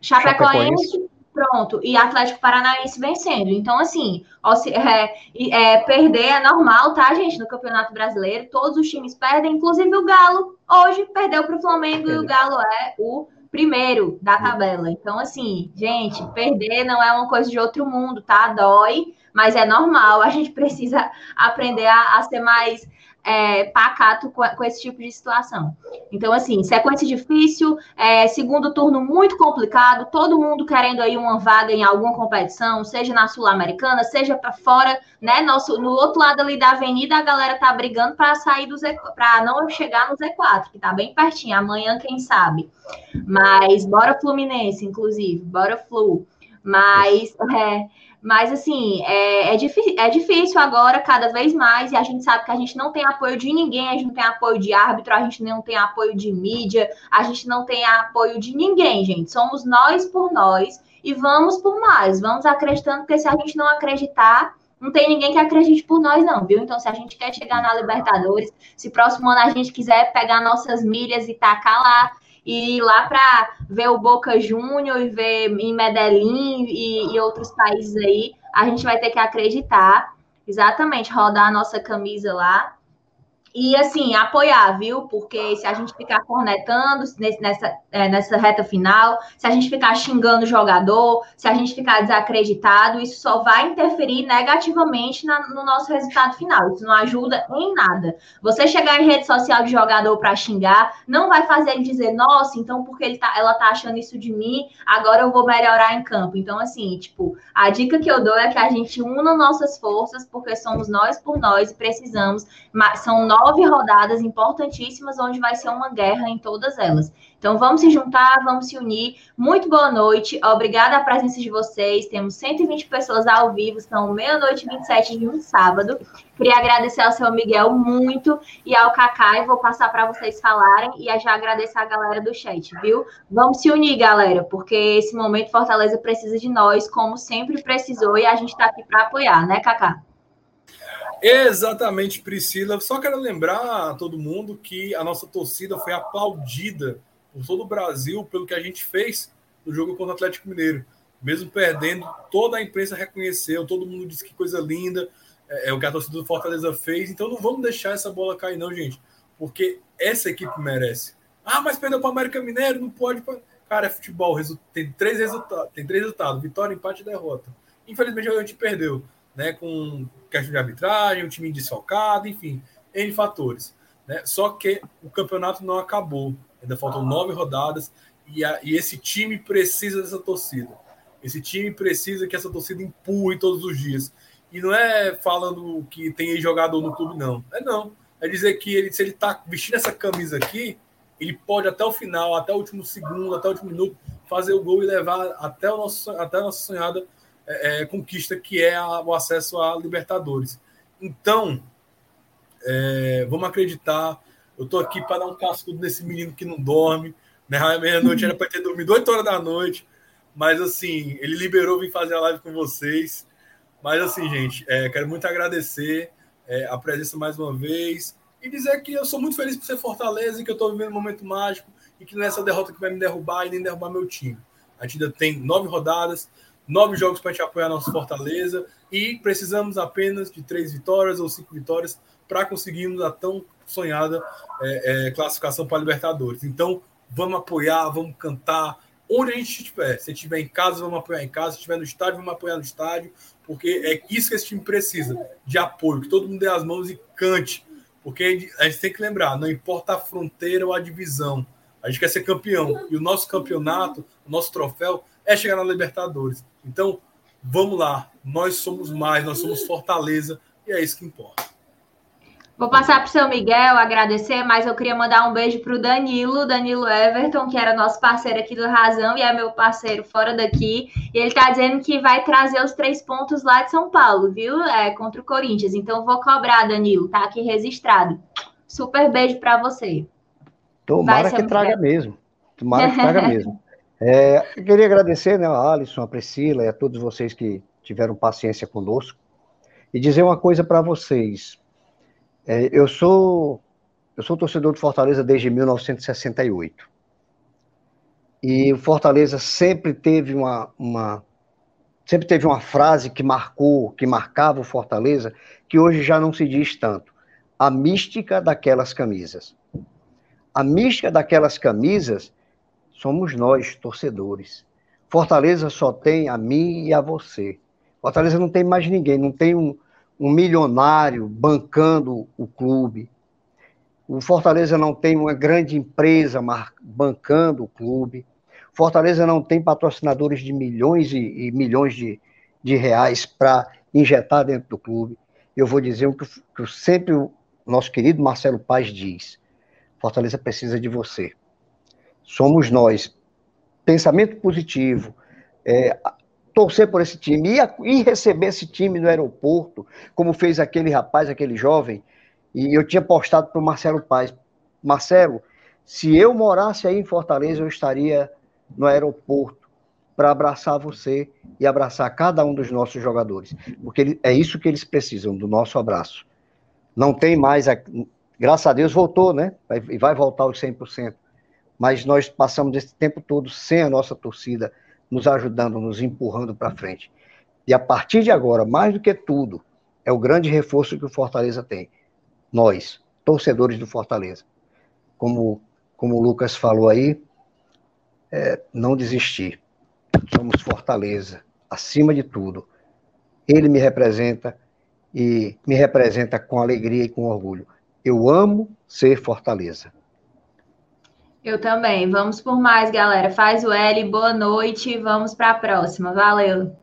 Speaker 1: Chapecoense Pronto, e Atlético Paranaense vencendo. Então, assim, é, é, perder é normal, tá, gente? No Campeonato Brasileiro, todos os times perdem, inclusive o Galo hoje perdeu para o Flamengo e o Galo é o primeiro da tabela. Então, assim, gente, perder não é uma coisa de outro mundo, tá? Dói, mas é normal. A gente precisa aprender a, a ser mais é, pacato com, com, esse tipo de situação. Então, assim, sequência difícil, é, segundo turno muito complicado, todo mundo querendo aí uma vaga em alguma competição, seja na Sul-Americana, seja para fora, né? Nosso, no outro lado ali da avenida, a galera tá brigando para sair do Z, para não chegar no Z4, que tá bem pertinho. Amanhã, quem sabe. Mas bora Fluminense, inclusive, bora Flu. Mas é, mas, assim, é, é, é, difícil agora, cada vez mais, e a gente sabe que a gente não tem apoio de ninguém, a gente não tem apoio de árbitro, a gente não tem apoio de mídia, a gente não tem apoio de ninguém, gente. Somos nós por nós e vamos por mais. Vamos acreditando, porque se a gente não acreditar, não tem ninguém que acredite por nós, não, viu? Então, se a gente quer chegar na Libertadores, se próximo ano a gente quiser pegar nossas milhas e tacar lá e ir lá para ver o Boca Júnior e ver em Medellín e, e, outros países aí, a gente vai ter que acreditar. exatamente rodar a nossa camisa lá e assim, apoiar, viu? Porque se a gente ficar cornetando nessa, é, nessa reta final, se a gente ficar xingando o jogador, se a gente ficar desacreditado, isso só vai interferir negativamente na, no nosso resultado final. Isso não ajuda em nada. Você chegar em rede social de jogador para xingar, não vai fazer ele dizer, nossa, então porque ele tá, ela tá achando isso de mim, agora eu vou melhorar em campo. Então, assim, tipo, a dica que eu dou é que a gente una nossas forças, porque somos nós por nós e precisamos. São nós nove rodadas importantíssimas, onde vai ser uma guerra em todas elas. Então, vamos se juntar, vamos se unir. Muito boa noite, obrigada a presença de vocês. Temos 120 pessoas ao vivo, são meia-noite e 27 de um sábado. Queria agradecer ao seu Miguel muito e ao Cacai, vou passar para vocês falarem e já agradecer a galera do chat, viu? Vamos se unir, galera, porque esse momento Fortaleza precisa de nós, como sempre precisou, e a gente está aqui para apoiar, né, Cacá?
Speaker 3: Exatamente, Priscila. Só quero lembrar a todo mundo que a nossa torcida foi aplaudida por todo o Brasil pelo que a gente fez no jogo contra o Atlético Mineiro. Mesmo perdendo, toda a imprensa reconheceu, todo mundo disse que coisa linda, é, é o que a torcida do Fortaleza fez. Então não vamos deixar essa bola cair, não, gente, porque essa equipe merece. Ah, mas perdeu para o América Mineiro, não pode. Cara, é futebol, tem três resultados, tem três resultados: vitória, empate e derrota. Infelizmente a gente perdeu né, com questão de arbitragem, um time desfalcado, enfim, N fatores. Né? Só que o campeonato não acabou, ainda faltam nove rodadas e, a, e esse time precisa dessa torcida. Esse time precisa que essa torcida empurre todos os dias. E não é falando que tem jogador no clube, não. É não. É dizer que ele, se ele está vestindo essa camisa aqui, ele pode até o final, até o último segundo, até o último minuto, fazer o gol e levar até, o nosso, até a nossa sonhada é, é, conquista que é a, o acesso a Libertadores. Então, é, vamos acreditar. Eu estou aqui para dar um casco nesse menino que não dorme. Né? Meia-noite era para ter dormido 8 horas da noite. Mas assim, ele liberou vir fazer a live com vocês. Mas assim, gente, é, quero muito agradecer é, a presença mais uma vez e dizer que eu sou muito feliz por ser Fortaleza e que eu estou vivendo um momento mágico e que nessa derrota que vai me derrubar e nem derrubar meu time. A gente ainda tem nove rodadas, nove jogos para te apoiar nosso Fortaleza e precisamos apenas de três vitórias ou cinco vitórias para conseguirmos a tão sonhada é, é, classificação para a Libertadores. Então, vamos apoiar, vamos cantar onde a gente estiver. Se estiver em casa, vamos apoiar em casa. Se estiver no estádio, vamos apoiar no estádio, porque é isso que esse time precisa de apoio, que todo mundo dê as mãos e cante. Porque a gente tem que lembrar, não importa a fronteira ou a divisão, a gente quer ser campeão. E o nosso campeonato, o nosso troféu é chegar na Libertadores. Então, vamos lá. Nós somos mais, nós somos Fortaleza e é isso que importa.
Speaker 1: Vou passar para o seu Miguel agradecer, mas eu queria mandar um beijo para o Danilo, Danilo Everton, que era nosso parceiro aqui do Razão e é meu parceiro fora daqui. E ele está dizendo que vai trazer os três pontos lá de São Paulo, viu? É, contra o Corinthians. Então vou cobrar, Danilo, tá aqui registrado. Super beijo para você.
Speaker 2: Tomara vai, que traga mesmo. Tomara que traga mesmo. É, eu queria agradecer né, a Alisson, a Priscila e a todos vocês que tiveram paciência conosco e dizer uma coisa para vocês. É, eu sou eu sou torcedor do Fortaleza desde 1968 e o Fortaleza sempre teve uma, uma sempre teve uma frase que marcou, que marcava o Fortaleza, que hoje já não se diz tanto. A mística daquelas camisas. A mística daquelas camisas somos nós, torcedores. Fortaleza só tem a mim e a você. Fortaleza não tem mais ninguém, não tem um, um milionário bancando o clube. O Fortaleza não tem uma grande empresa bancando o clube. Fortaleza não tem patrocinadores de milhões e, e milhões de, de reais para injetar dentro do clube. Eu vou dizer o que, que sempre o nosso querido Marcelo Paz diz: Fortaleza precisa de você somos nós. Pensamento positivo, é, torcer por esse time e, receber esse time no aeroporto, como fez aquele rapaz, aquele jovem. E eu tinha postado para o Marcelo Paz: Marcelo, se eu morasse aí em Fortaleza, eu estaria no aeroporto para abraçar você e abraçar cada um dos nossos jogadores, porque é isso que eles precisam, do nosso abraço. Não tem mais, graças a Deus voltou, né? E vai voltar os 100% mas nós passamos esse tempo todo sem a nossa torcida nos ajudando, nos empurrando para frente. E a partir de agora, mais do que tudo, É o grande reforço que o Fortaleza tem. Nós, torcedores do Fortaleza. Como, como o Lucas falou aí, é, não desistir. Somos Fortaleza, acima de tudo. Ele me representa e me representa com alegria e com orgulho. Eu amo ser Fortaleza.
Speaker 1: Eu também. Vamos por mais, galera. Faz o L, boa noite. Vamos para a próxima. Valeu.